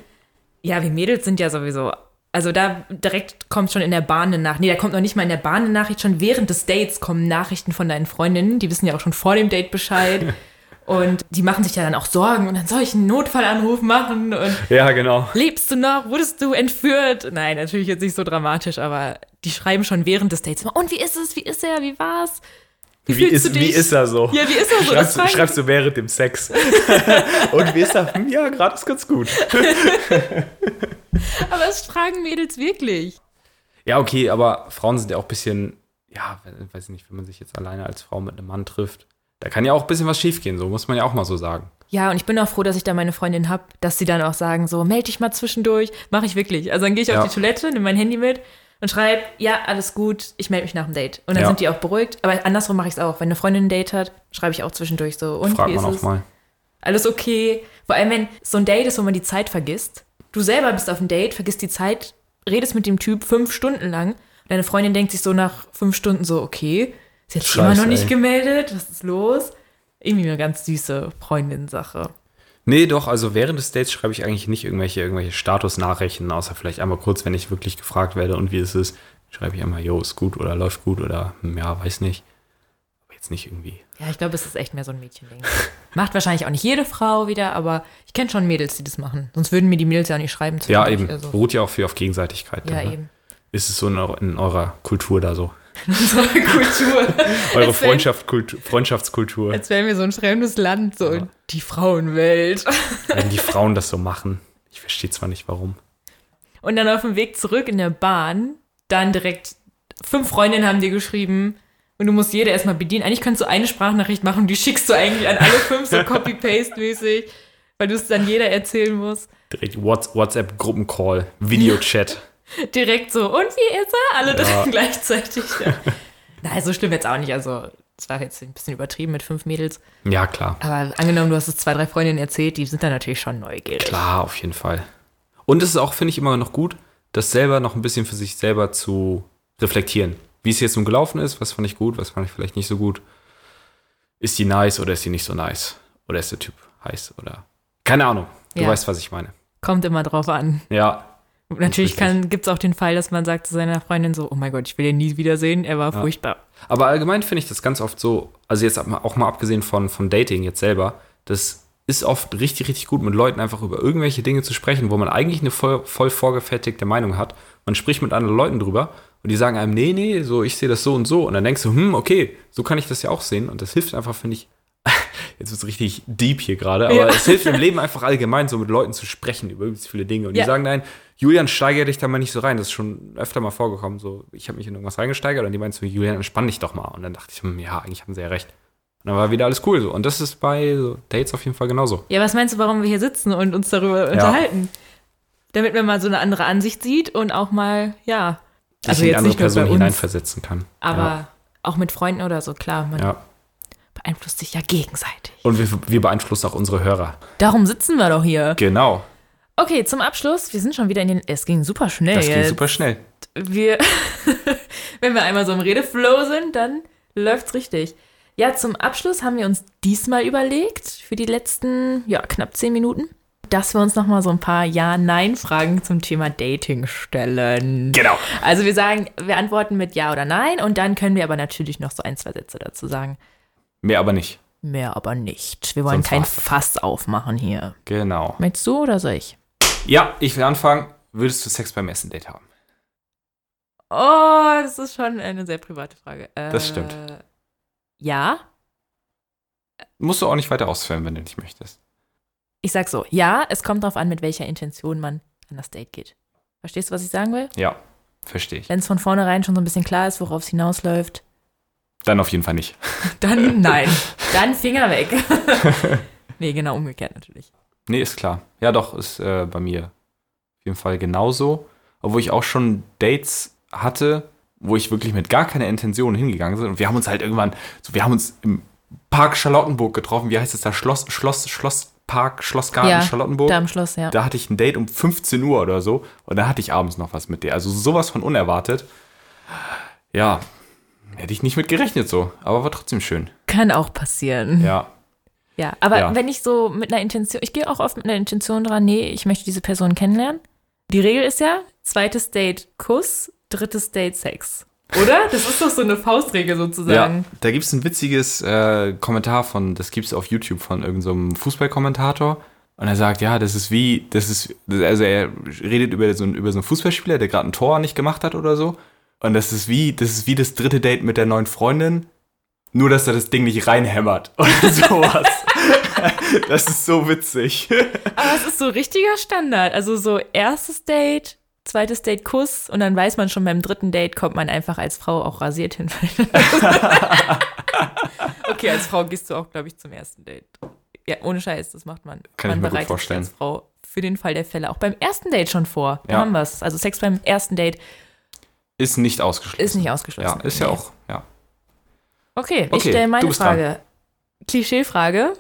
Ja, wir Mädels sind ja sowieso. Also da direkt kommt schon in der Bahn eine Nachricht. Nee, da kommt noch nicht mal in der Bahn eine Nachricht. Schon während des Dates kommen Nachrichten von deinen Freundinnen. Die wissen ja auch schon vor dem Date Bescheid. [laughs] Und die machen sich ja dann auch Sorgen. Und dann soll ich einen Notfallanruf machen. Und Ja, genau. lebst du noch? Wurdest du entführt? Nein, natürlich jetzt nicht so dramatisch, aber die schreiben schon während des Dates. immer, Und wie ist es? Wie ist er? Wie war's? Wie fühlst ist, wie ist er so? Ja, wie ist er so? Das Schreibst, du- schreibst du während dem Sex. [laughs] Und wie ist er? Hm, Ja, gerade ist ganz gut. [laughs] Aber es fragen Mädels wirklich. Ja, okay, aber Frauen sind ja auch ein bisschen, ja, we- weiß ich nicht, wenn man sich jetzt alleine als Frau mit einem Mann trifft, da kann ja auch ein bisschen was schiefgehen, so muss man ja auch mal so sagen. Ja, und ich bin auch froh, dass ich da meine Freundin habe, dass sie dann auch sagen, so, melde dich mal zwischendurch. Mache ich wirklich. Also dann gehe ich Ja. auf die Toilette, nehme mein Handy mit und schreibe, ja, alles gut, ich melde mich nach dem Date. Und dann Ja. sind die auch beruhigt. Aber andersrum mache ich es auch. Wenn eine Freundin ein Date hat, schreibe ich auch zwischendurch so, und Fragt wie ist auch es? mal. Alles okay. Vor allem, wenn so ein Date ist, wo man die Zeit vergisst. Du selber bist auf dem Date, vergisst die Zeit, redest mit dem Typ fünf Stunden lang. Und deine Freundin denkt sich so nach fünf Stunden so, okay, ist jetzt immer Scheiße, noch nicht ey. gemeldet, was ist los? Irgendwie eine ganz süße Freundin-Sache. Nee, doch, also während des Dates schreibe ich eigentlich nicht irgendwelche, irgendwelche Statusnachrichten, außer vielleicht einmal kurz, wenn ich wirklich gefragt werde und wie es ist, schreibe ich einmal, jo, ist gut oder läuft gut oder hm, ja, weiß nicht. Aber jetzt nicht irgendwie. Ja, ich glaube, es ist echt mehr so ein Mädchending. Macht wahrscheinlich auch nicht jede Frau wieder, aber ich kenne schon Mädels, die das machen. Sonst würden mir die Mädels ja auch nicht schreiben. Ja, eben. Also, Beruht ja auch viel auf Gegenseitigkeit. ja, ne? eben. Ist es so in, in eurer Kultur da so? Unsere [laughs] Kultur. Eure Als Freundschaft, Kultu- Freundschaftskultur. Als wären wir so ein fremdes Land, so die Frauenwelt. [laughs] Wenn die Frauen das so machen. Ich verstehe zwar nicht warum. Und dann auf dem Weg zurück in der Bahn, dann direkt fünf Freundinnen haben dir geschrieben und du musst jede erstmal bedienen. Eigentlich könntest du eine Sprachnachricht machen und die schickst du eigentlich an alle fünf so [laughs] Copy-Paste-mäßig, weil du es dann jeder erzählen musst. Direkt Whats- WhatsApp-Gruppencall, Videochat. Direkt so, und wie ist er? Alle Ja. drei [laughs] gleichzeitig. Ja. Nein, so schlimm jetzt auch nicht. Also, es war jetzt ein bisschen übertrieben mit fünf Mädels. Ja, klar. Aber angenommen, du hast es zwei, drei Freundinnen erzählt, die sind dann natürlich schon neugierig. Klar, auf jeden Fall. Und es ist auch, finde ich, immer noch gut, das selber noch ein bisschen für sich selber zu reflektieren. Wie es jetzt nun gelaufen ist, was fand ich gut, was fand ich vielleicht nicht so gut. Ist die nice oder ist die nicht so nice? Oder ist der Typ heiß oder. Keine Ahnung. Du Ja. weißt, was ich meine. Kommt immer drauf an. Ja, Und natürlich gibt es auch den Fall, dass man sagt zu seiner Freundin so, oh mein Gott, ich will ihn nie wiedersehen, er war Ja. furchtbar. Aber allgemein finde ich das ganz oft so, also jetzt auch mal abgesehen von, von Dating jetzt selber, dass ist oft richtig, richtig gut, mit Leuten einfach über irgendwelche Dinge zu sprechen, wo man eigentlich eine voll, voll vorgefertigte Meinung hat. Man spricht mit anderen Leuten drüber und die sagen einem, nee, nee, so, ich sehe das so und so. Und dann denkst du, hm, okay, so kann ich das ja auch sehen. Und das hilft einfach, finde ich, jetzt wird es richtig deep hier gerade, aber Ja. es hilft im Leben einfach allgemein, so mit Leuten zu sprechen über übelst viele Dinge. Und die Ja. sagen nein, Julian, steigere dich da mal nicht so rein. Das ist schon öfter mal vorgekommen. So, ich habe mich in irgendwas reingesteigert und die meinten so, Julian, entspann dich doch mal. Und dann dachte ich, hm, ja, eigentlich haben sie ja recht. Und dann war wieder alles cool so. Und das ist bei so Dates auf jeden Fall genauso. Ja, was meinst du, warum wir hier sitzen und uns darüber unterhalten? Damit man mal so eine andere Ansicht sieht und auch mal, ja. Sich Also in die jetzt andere nicht Person hineinversetzen kann. aber auch mit Freunden oder so, klar. Man Ja. Beeinflusst sich ja gegenseitig. Und wir, wir beeinflussen auch unsere Hörer. Darum sitzen wir doch hier. Genau. Okay, zum Abschluss. Wir sind schon wieder in den. Es ging super schnell. Das ging jetzt. super schnell. Wir, [laughs] wenn wir einmal so im Redeflow sind, dann läuft's richtig. Ja, zum Abschluss haben wir uns diesmal überlegt, für die letzten, ja, knapp zehn Minuten, dass wir uns nochmal so ein paar Ja-Nein-Fragen zum Thema Dating stellen. Genau. Also wir sagen, wir antworten mit Ja oder Nein und dann können wir aber natürlich noch so ein, zwei Sätze dazu sagen. Mehr aber nicht. Mehr aber nicht. Wir wollen Sonst kein war's. Fass aufmachen hier. Genau. Möchtest du oder soll ich? Ja, ich will anfangen. Würdest du Sex beim ersten Date haben? Oh, das ist schon eine sehr private Frage. Äh, Das stimmt. Ja. Musst du auch nicht weiter ausführen, wenn du nicht möchtest. Ich sag so, ja, es kommt darauf an, mit welcher Intention man an das Date geht. Verstehst du, was ich sagen will? Ja, verstehe ich. Wenn es von vornherein schon so ein bisschen klar ist, worauf es hinausläuft, Dann auf jeden Fall nicht. [laughs] dann nein. [laughs] dann Finger weg. [laughs] nee, genau umgekehrt natürlich. Nee, ist klar. Ja, doch, ist äh, bei mir auf jeden Fall genauso. Obwohl ich auch schon Dates hatte, wo ich wirklich mit gar keiner Intention hingegangen bin. Und wir haben uns halt irgendwann, so, wir haben uns im Park Charlottenburg getroffen. Wie heißt es da? Schloss, Schloss, Schlosspark, Schlossgarten Ja, Charlottenburg. Da am Schluss, ja. Da hatte ich ein Date um 15 Uhr oder so. Und da hatte ich abends noch was mit der. Also sowas von unerwartet. Ja, hätte ich nicht mit gerechnet so. Aber war trotzdem schön. Kann auch passieren. Ja, Ja, aber Ja. wenn ich so mit einer Intention, ich gehe auch oft mit einer Intention dran, nee, ich möchte diese Person kennenlernen. Die Regel ist ja, zweites Date Kuss, drittes Date Sex. Oder? Das ist doch so eine Faustregel sozusagen. Ja, da gibt es ein witziges äh, Kommentar von, das gibt es auf YouTube von irgendeinem Fußballkommentator. Und er sagt, ja, das ist wie, das ist, also er redet über so, einen- über so einen Fußballspieler, der gerade ein Tor nicht gemacht hat oder so. Und das ist wie, das ist wie das dritte Date mit der neuen Freundin, nur dass er das Ding nicht reinhämmert [laughs] oder sowas. [laughs] das ist so witzig. Aber es ist so richtiger Standard. Also so erstes Date, zweites Date Kuss und dann weiß man schon beim dritten Date kommt man einfach als Frau auch rasiert hin. [laughs] okay, als Frau gehst du auch, glaube ich, zum ersten Date. Ja, ohne Scheiß, das macht man. Kann ich man mir gut bereitet sich vorstellen. als Frau für den Fall der Fälle auch beim ersten Date schon vor. Da Ja. haben wir es. Also Sex beim ersten Date Ist nicht ausgeschlossen. ist nicht Ja, ausgeschlossen. ist ja Nee. auch, ja. Okay, ich Okay, stelle du meine. Frage. Klischeefrage.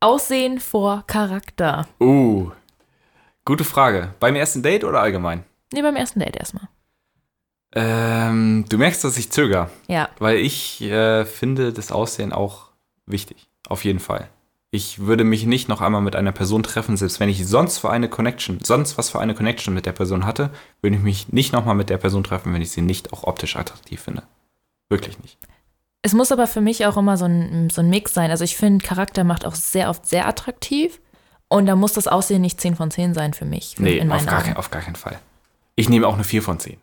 Aussehen vor Charakter. Uh, gute Frage. Beim ersten Date oder allgemein? Nee, beim ersten Date erstmal. Ähm, du merkst, dass ich zöger. Ja. Weil ich äh, finde das Aussehen auch wichtig. Auf jeden Fall. Ich würde mich nicht noch einmal mit einer Person treffen, selbst wenn ich sonst für eine Connection, sonst was für eine Connection mit der Person hatte, würde ich mich nicht nochmal mit der Person treffen, wenn ich sie nicht auch optisch attraktiv finde. Wirklich nicht. Es muss aber für mich auch immer so ein, so ein Mix sein. Also ich finde, Charakter macht auch sehr oft sehr attraktiv. Und da muss das Aussehen nicht 10 von 10 sein für mich. Nee, in auf gar, kein, auf gar keinen Fall. Ich nehme auch eine 4 von 10.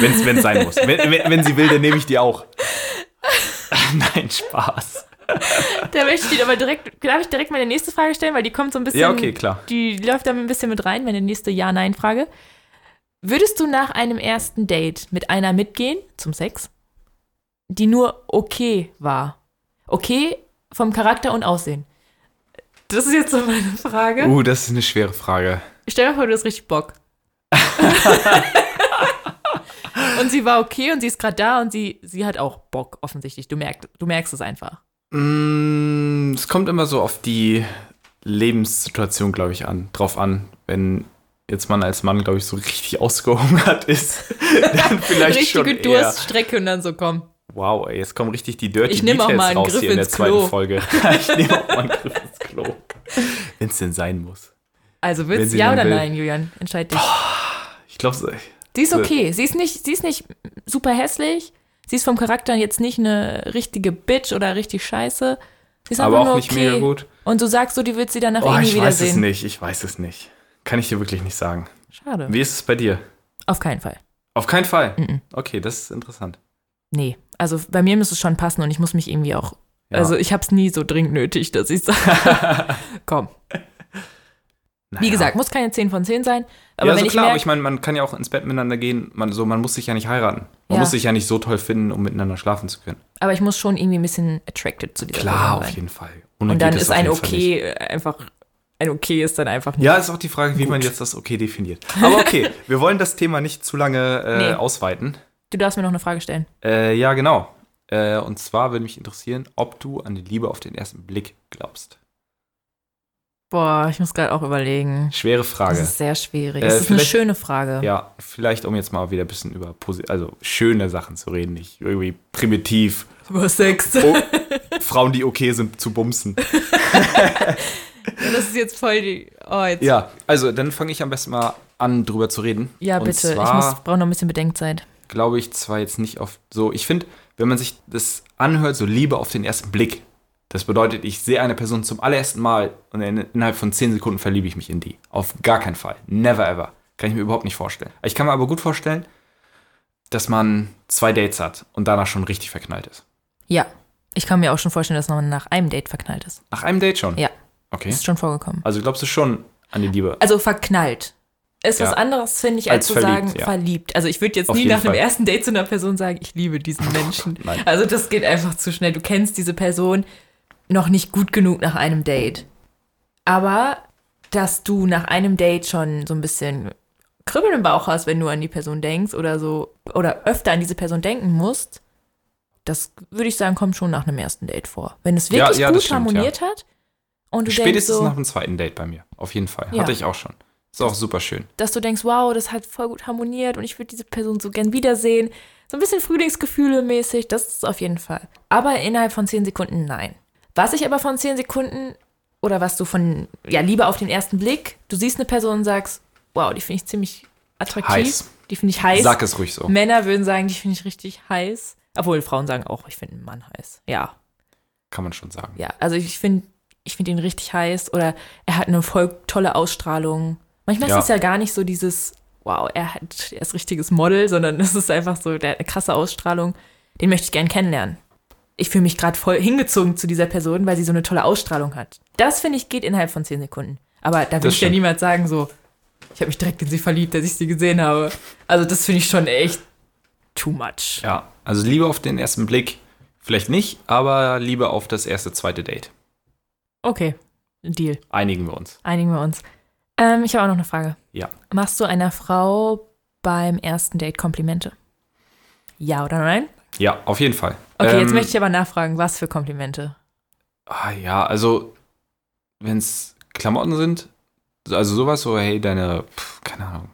Wenn es sein muss. Wenn, wenn, wenn sie will, dann nehme ich die auch. [laughs] Nein, Spaß. [laughs] Da möchte ich dir aber direkt, darf ich direkt meine nächste Frage stellen, weil die kommt so ein bisschen. Ja, okay, klar. Die läuft da ein bisschen mit rein, meine nächste Ja-Nein-Frage. Würdest du nach einem ersten Date mit einer mitgehen zum Sex, die nur okay war? Okay vom Charakter und Aussehen. Das ist jetzt so meine Frage. Uh, das ist eine schwere Frage. Stell dir vor, du hast richtig Bock. [laughs] und sie war okay und sie ist gerade da und sie, sie hat auch Bock, offensichtlich. Du merkst, du merkst es einfach. Mm, Es kommt immer so auf die Lebenssituation, glaube ich, an, drauf an. Wenn jetzt man als Mann, glaube ich, so richtig ausgehungert [laughs] ist, dann vielleicht schon Richtige eher. Durststrecke und dann so, komm. Wow, ey, jetzt kommen richtig die Dirty Ich nehm auch Details mal einen raus Griff hier in der ins zweiten Klo. Folge. [laughs] [laughs] ich nehme auch mal einen Griff ins Klo. Wenn es denn sein muss. Also willst du ja oder will. nein, Julian? Entscheid dich. Ich glaube, Sie ist okay. Sie ist nicht, sie ist nicht super hässlich. Sie ist vom Charakter jetzt nicht eine richtige Bitch oder richtig scheiße. Ist aber auch nur nicht mega gut. Und du sagst so, die willst sie danach Oh, irgendwie ich weiß es wiedersehen. nicht, ich weiß es nicht. Kann ich dir wirklich nicht sagen. Schade. Wie ist es bei dir? Auf keinen Fall. Auf keinen Fall. Mhm. Okay, das ist interessant. Nee. Also bei mir muss es schon passen und ich muss mich irgendwie auch. Ja. Also ich habe es nie so dringend nötig, dass ich sage. [laughs] Komm. Wie Naja. gesagt, muss keine 10 von 10 sein. Aber ja, wenn so ich klar, aber ich meine, man kann ja auch ins Bett miteinander gehen. Man, so, man muss sich ja nicht heiraten. Man Ja. muss sich ja nicht so toll finden, um miteinander schlafen zu können. aber ich muss schon irgendwie ein bisschen attracted zu dieser Klar, Person auf sein. jeden Fall. Ohne Und dann ist auf ein. Okay äh, einfach. Ein Okay ist dann einfach nicht. Ja, ist auch die Frage, wie man jetzt das Okay definiert. [laughs] Aber okay, wir wollen das Thema nicht zu lange äh, Nee. ausweiten. Du darfst mir noch eine Frage stellen. Äh, ja, genau. Äh, und zwar würde mich interessieren, ob du an die Liebe auf den ersten Blick glaubst. Boah, ich muss gerade auch überlegen. Schwere Das Frage. ist sehr schwierig. Äh, das ist eine schöne Frage. Ja, vielleicht um jetzt mal wieder ein bisschen über also schöne Sachen zu reden, nicht irgendwie primitiv. Über Sex. Oh, Frauen, die okay sind zu bumsen. [laughs] Das ist jetzt voll die. Oh, jetzt. Ja, also dann fange ich am besten mal an, drüber zu reden. Ja, Und bitte. ich zwar- muss- brauche noch ein bisschen Bedenkzeit. glaube ich zwar jetzt nicht auf so, ich finde, wenn man sich das anhört, so Liebe auf den ersten Blick, das bedeutet, ich sehe eine Person zum allerersten Mal und in, innerhalb von 10 Sekunden verliebe ich mich in die. Auf gar keinen Fall. Never ever. Kann ich mir überhaupt nicht vorstellen. Ich kann mir aber gut vorstellen, dass man zwei Dates hat und danach schon richtig verknallt ist. Ja. Ich kann mir auch schon vorstellen, dass man nach einem Date verknallt ist. Nach einem Date schon? Ja. Okay. Ist schon vorgekommen. Also glaubst du schon an die Liebe? Also verknallt. Ist was Ja. anderes, finde ich, als, Als zu verliebt, sagen, ja. verliebt. Also ich würde jetzt Auf nie nach einem Fall. ersten Date zu einer Person sagen, ich liebe diesen [laughs] Menschen. Also das geht einfach zu schnell. Du kennst diese Person noch nicht gut genug nach einem Date. Aber dass du nach einem Date schon so ein bisschen Kribbeln im Bauch hast, wenn du an die Person denkst oder so, oder öfter an diese Person denken musst, das würde ich sagen, kommt schon nach einem ersten Date vor. Wenn es Ja, wirklich ja, das gut stimmt, harmoniert hat und du denkst Spätestens so, nach dem zweiten Date bei mir. Auf jeden Fall. Ja. Hatte ich auch schon. Ist auch super schön. dass du denkst, wow, das hat voll gut harmoniert und ich würde diese Person so gern wiedersehen. So ein bisschen Frühlingsgefühle mäßig, das ist auf jeden Fall. Aber innerhalb von 10 Sekunden nein. Was ich aber von 10 Sekunden oder was du von, ja, Liebe auf den ersten Blick, du siehst eine Person und sagst, wow, die finde ich ziemlich attraktiv. Heiß. Die finde ich heiß. Sag es ruhig so. Männer würden sagen, die finde ich richtig heiß. Obwohl Frauen sagen auch, ich finde einen Mann heiß. Ja, Kann man schon sagen. ja. Also ich finde ich finde ihn richtig heiß oder er hat eine voll tolle Ausstrahlung. Manchmal Ja. ist es ja gar nicht so dieses, wow, er, hat, er ist richtiges Model, sondern [laughs] es ist einfach so, der hat eine krasse Ausstrahlung. Den möchte ich gern kennenlernen. Ich fühle mich gerade voll hingezogen zu dieser Person, weil sie so eine tolle Ausstrahlung hat. Das, finde ich, geht innerhalb von 10 Sekunden. Aber da will Das ich ja niemand sagen, so, ich habe mich direkt in sie verliebt, als ich sie gesehen habe. Also das finde ich schon echt too much. Ja, also Liebe auf den ersten Blick, vielleicht nicht, aber Liebe auf das erste, zweite Date. Okay, Deal. Einigen wir uns. Einigen wir uns. Ähm, ich habe auch noch eine Frage. Ja. Machst du einer Frau beim ersten Date Komplimente? Ja oder nein? Ja, auf jeden Fall. Okay, jetzt Ähm, möchte ich aber nachfragen, was für Komplimente? Ah, ja, also, wenn es Klamotten sind, also sowas, so, hey, deine, pf, keine Ahnung,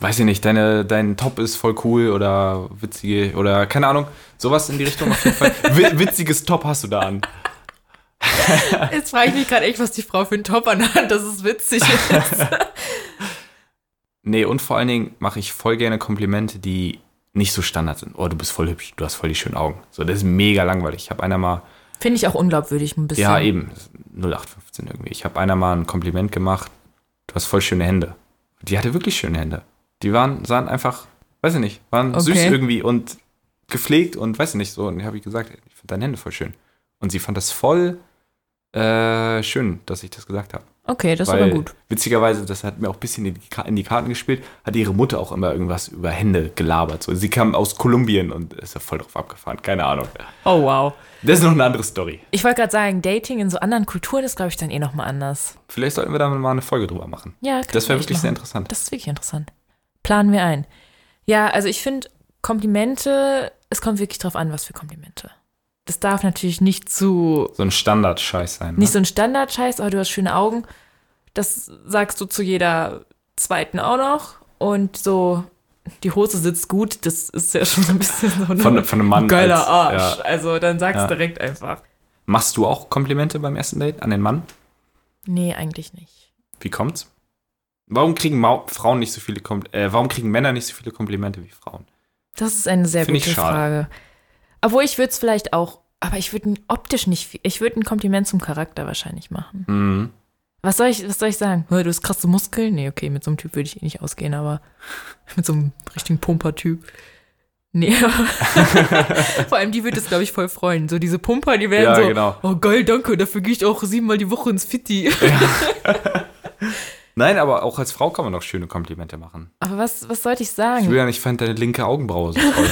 weiß ich nicht, deine, dein Top ist voll cool oder witzige, oder keine Ahnung, sowas in die Richtung auf jeden Fall. [laughs] Wi- Witziges Top hast du da an. Jetzt frage ich mich gerade echt, was die Frau für einen Top anhat, dass es witzig ist. [laughs] Nee, und vor allen Dingen mache ich voll gerne Komplimente, die nicht so Standard sind. Oh, du bist voll hübsch, du hast voll die schönen Augen. So, das ist mega langweilig. Ich habe einer mal, Finde ich auch unglaubwürdig ein bisschen. ja, eben, 0815 irgendwie. Ich habe einer mal ein Kompliment gemacht, du hast voll schöne Hände. Die hatte wirklich schöne Hände. Die waren, sahen einfach, weiß ich nicht, waren Okay. süß irgendwie und gepflegt und weiß ich nicht so. Und habe ich gesagt, ich finde deine Hände voll schön. Und sie fand das voll äh, schön, dass ich das gesagt habe. Okay, das ist Weil, aber gut. Witzigerweise, das hat mir auch ein bisschen in die, Karten gespielt, hat ihre Mutter auch immer irgendwas über Hände gelabert. So, sie kam aus Kolumbien und ist ja voll drauf abgefahren. Keine Ahnung. Oh, wow. Das ist noch eine andere Story. Ich wollte gerade sagen, Dating in so anderen Kulturen ist, glaube ich, dann eh nochmal anders. Vielleicht sollten wir da mal eine Folge drüber machen. Ja, Das wäre wirklich sehr machen. interessant. Das ist wirklich interessant. Planen wir ein. Ja, also ich finde Komplimente, es kommt wirklich drauf an, was für Komplimente. Das darf natürlich nicht zu, So ein Standard-Scheiß sein. Ne? nicht so ein Standard-Scheiß, aber du hast schöne Augen. Das sagst du zu jeder zweiten auch noch. Und so, die Hose sitzt gut, das ist ja schon so ein bisschen so ein von, von einem Mann. geiler als- Arsch. Ja. Also dann sagst Ja. du direkt einfach. Machst du auch Komplimente beim ersten Date an den Mann? Nee, eigentlich nicht. Wie kommt's? Warum kriegen Mau Frauen nicht so viele Kom äh, warum kriegen Männer nicht so viele Komplimente wie Frauen? Das ist eine sehr Find ich gute schade. Frage. Obwohl ich würde es vielleicht auch Aber ich würde optisch nicht viel. Ich würde ein Kompliment zum Charakter wahrscheinlich machen. Mhm. Was soll ich, was soll ich sagen? Du hast krasse Muskeln? Nee, okay, mit so einem Typ würde ich eh nicht ausgehen, aber [laughs] mit so einem richtigen Pumper-Typ. Nee, [laughs] [laughs] vor allem die würde es, glaube ich, voll freuen. So diese Pumper, die werden Ja, so, genau. oh geil, danke, dafür gehe ich auch siebenmal die Woche ins Fitti. Nein, aber auch als Frau kann man doch schöne Komplimente machen. Aber was, was sollte ich sagen? Julian, ich fand deine linke Augenbraue so toll.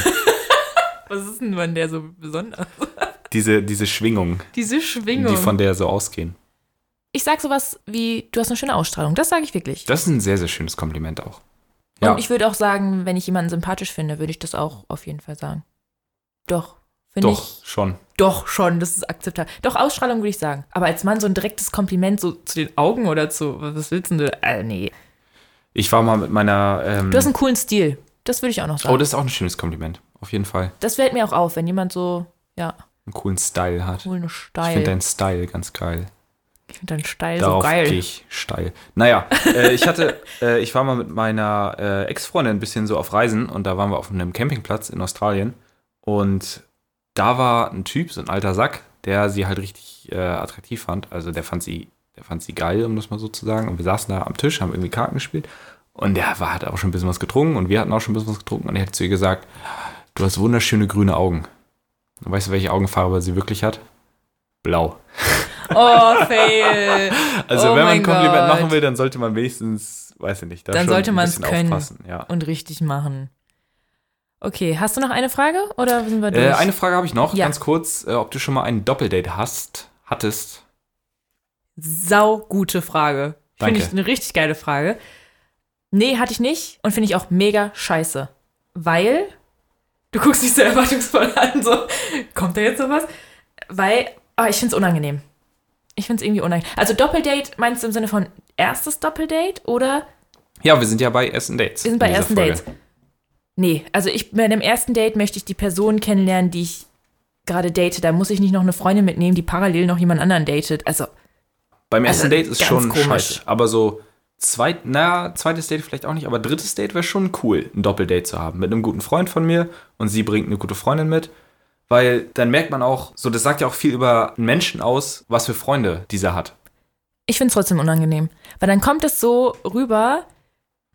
Was ist denn an der so besonders? [laughs] diese, diese Schwingung, Diese Schwingung. die von der so ausgehen. ich sag sowas wie, du hast eine schöne Ausstrahlung. Das sage ich wirklich. Das ist ein sehr, sehr schönes Kompliment auch. Ja, Und ich würde auch sagen, wenn ich jemanden sympathisch finde, würde ich das auch auf jeden Fall sagen. Doch, finde doch, ich. schon. Doch, schon, das ist akzeptabel. Doch, Ausstrahlung würde ich sagen. Aber als Mann so ein direktes Kompliment so zu den Augen oder zu, was willst denn du? Äh, nee. Ich war mal mit meiner. Ähm, Du hast einen coolen Stil. Das würde ich auch noch sagen. oh, das ist auch ein schönes Kompliment. Auf jeden Fall. das fällt mir auch auf, wenn jemand so, ja, Einen coolen Style hat. coolen Ich Steil. finde deinen Style ganz geil. Ich finde deinen so Darauf geil. gehe ich steil. Naja, äh, ich hatte, [laughs] äh, ich war mal mit meiner äh, Ex-Freundin ein bisschen so auf Reisen und da waren wir auf einem Campingplatz in Australien und da war ein Typ, so ein alter Sack, der sie halt richtig äh, attraktiv fand. Also der fand sie, der fand sie geil, um das mal so zu sagen. Und wir saßen da am Tisch, haben irgendwie Karten gespielt und der war, hat auch schon ein bisschen was getrunken und wir hatten auch schon ein bisschen was getrunken und er hat zu ihr gesagt, du hast wunderschöne grüne Augen. Und weißt du, welche Augenfarbe sie wirklich hat? Blau. Oh, fail. [laughs] Also Oh wenn man ein Kompliment Gott. machen will, dann sollte man wenigstens, weiß ich nicht, da Dann sollte man's bisschen können. Ja. Und richtig machen. Okay, hast du noch eine Frage oder sind wir durch? Äh, eine Frage habe ich noch, Ja. ganz kurz, äh, ob du schon mal ein Doppeldate hast, hattest. Sau gute Frage. Finde ich eine richtig geile Frage. Nee, hatte ich nicht und finde ich auch mega scheiße. Weil, du guckst dich so [laughs] erwartungsvoll an, so, kommt da jetzt noch was? Weil, ah, ich finde es unangenehm. Ich finde es irgendwie unangenehm. Also Doppeldate meinst du im Sinne von erstes Doppeldate oder Ja, wir sind ja bei ersten Dates. wir sind in bei ersten Folge. Dates? Nee, also ich bei einem ersten Date möchte ich die Person kennenlernen, die ich gerade date. Da muss ich nicht noch eine Freundin mitnehmen, die parallel noch jemand anderen datet. Also, Beim ersten Also, Date ist schon komisch. scheiße. Aber so zweit, na, zweites Date vielleicht auch nicht, aber drittes Date wäre schon cool, ein Doppeldate zu haben. Mit einem guten Freund von mir und sie bringt eine gute Freundin mit. Weil dann merkt man auch, so das sagt ja auch viel über einen Menschen aus, was für Freunde dieser hat. Ich finde es trotzdem unangenehm. Weil dann kommt es so rüber,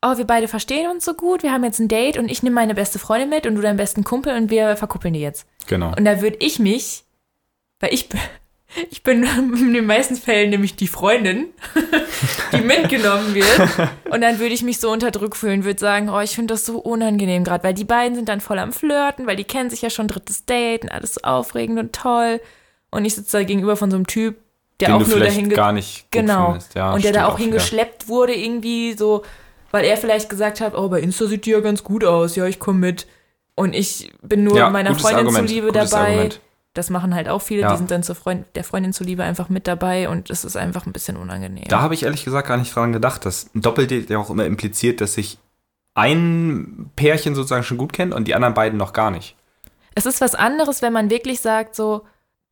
oh, wir beide verstehen uns so gut, wir haben jetzt ein Date und ich nehme meine beste Freundin mit und du deinen besten Kumpel und wir verkuppeln die jetzt. Genau. Und da würde ich mich, weil ich [laughs] ich bin in den meisten Fällen nämlich die Freundin, [laughs] die mitgenommen wird. Und dann würde ich mich so unter Druck fühlen, würde sagen, oh, ich finde das so unangenehm gerade, weil die beiden sind dann voll am Flirten, weil die kennen sich ja schon drittes Date und alles so aufregend und toll. Und ich sitze da gegenüber von so einem Typ, der Den auch nur dahin gar nicht Genau. Ja, und der da auch wieder. hingeschleppt wurde, irgendwie so, weil er vielleicht gesagt hat, oh, bei Insta sieht die ja ganz gut aus, ja, ich komme mit. Und ich bin nur Ja, meiner Freundin Argument, zuliebe dabei. Argument. Das machen halt auch viele, Ja. die sind dann zur Freund der Freundin zuliebe einfach mit dabei und es ist einfach ein bisschen unangenehm. Da habe ich ehrlich gesagt gar nicht dran gedacht, dass ein Doppeldate ja auch immer impliziert, dass sich ein Pärchen sozusagen schon gut kennt und die anderen beiden noch gar nicht. Es ist was anderes, wenn man wirklich sagt, so,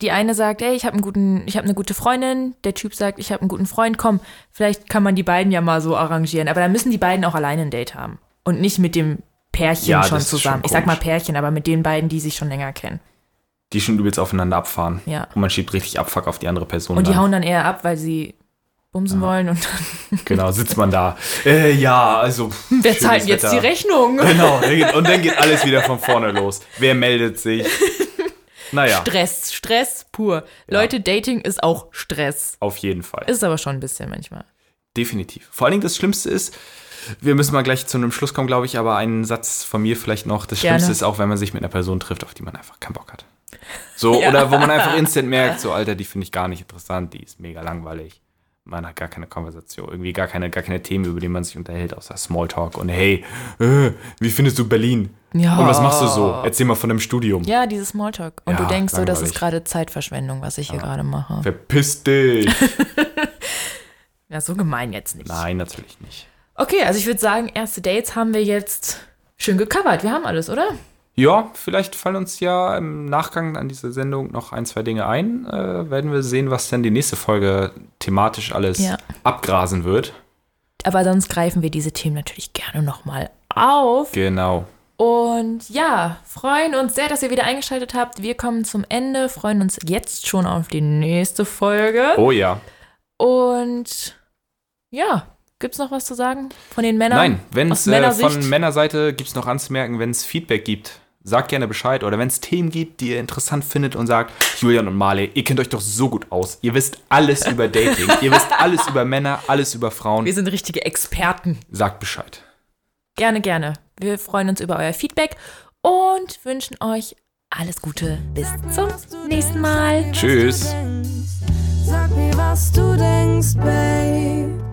die eine sagt, ey, ich habe einen guten, ich habe eine gute Freundin, der Typ sagt, ich habe einen guten Freund, komm, vielleicht kann man die beiden ja mal so arrangieren. Aber dann müssen die beiden auch alleine ein Date haben. Und nicht mit dem Pärchen Ja, schon ist schon zusammen. ich sag mal. Pärchen, aber mit den beiden, die sich schon länger kennen. Die schon übelst aufeinander abfahren. Ja. Und man schiebt richtig Abfuck auf die andere Person. Und die dann. hauen dann eher ab, weil sie bumsen wollen und [laughs] Genau, [laughs] sitzt man da. Äh, ja, also. wer zahlt jetzt Wetter. die Rechnung? Genau, [laughs] dann und dann geht alles wieder von vorne los. Wer meldet sich? Naja, Stress, Stress pur. Leute, Dating ist auch Stress. auf jeden Fall. Ist aber schon ein bisschen manchmal. Definitiv. Vor allen Dingen das Schlimmste ist, wir müssen mal gleich zu einem Schluss kommen, glaube ich, aber einen Satz von mir vielleicht noch. Das Gerne. Schlimmste ist auch, wenn man sich mit einer Person trifft, auf die man einfach keinen Bock hat. So, Ja. oder wo man einfach instant merkt, [laughs] so, Alter, die finde ich gar nicht interessant, die ist mega langweilig. Man hat gar keine Konversation, irgendwie gar keine, gar keine Themen, über die man sich unterhält, außer Smalltalk und hey, äh, wie findest du Berlin? Ja. Und was machst du so? Erzähl mal von dem Studium. Ja, dieses Smalltalk. Und Ja, du denkst so, das ist gerade Zeitverschwendung, was ich hier gerade mache. Verpiss dich. [laughs] Ja, so gemein jetzt nicht. Nein, natürlich nicht. Okay, also ich würde sagen, erste Dates haben wir jetzt schön gecovert. Wir haben alles, oder? Ja, vielleicht fallen uns ja im Nachgang an diese Sendung noch ein, zwei Dinge ein. Äh, werden wir sehen, was dann die nächste Folge thematisch alles Ja. abgrasen wird. Aber sonst greifen wir diese Themen natürlich gerne nochmal auf. Genau. Und ja, freuen uns sehr, dass ihr wieder eingeschaltet habt. Wir kommen zum Ende, freuen uns jetzt schon auf die nächste Folge. Oh ja. Und ja, gibt's noch was zu sagen von den Männern? Nein, wenn es äh, von Männerseite gibt es noch anzumerken, wenn es Feedback gibt, sagt gerne Bescheid. Oder wenn es Themen gibt, die ihr interessant findet und sagt, Julian und Marley, ihr kennt euch doch so gut aus. Ihr wisst alles über [laughs] Dating. ihr wisst alles über Männer, alles über Frauen. Wir sind richtige Experten. Sagt Bescheid. Gerne, gerne. Wir freuen uns über euer Feedback und wünschen euch alles Gute. Bis zum nächsten Mal. Tschüss. Sag mir, was du denkst, Babe.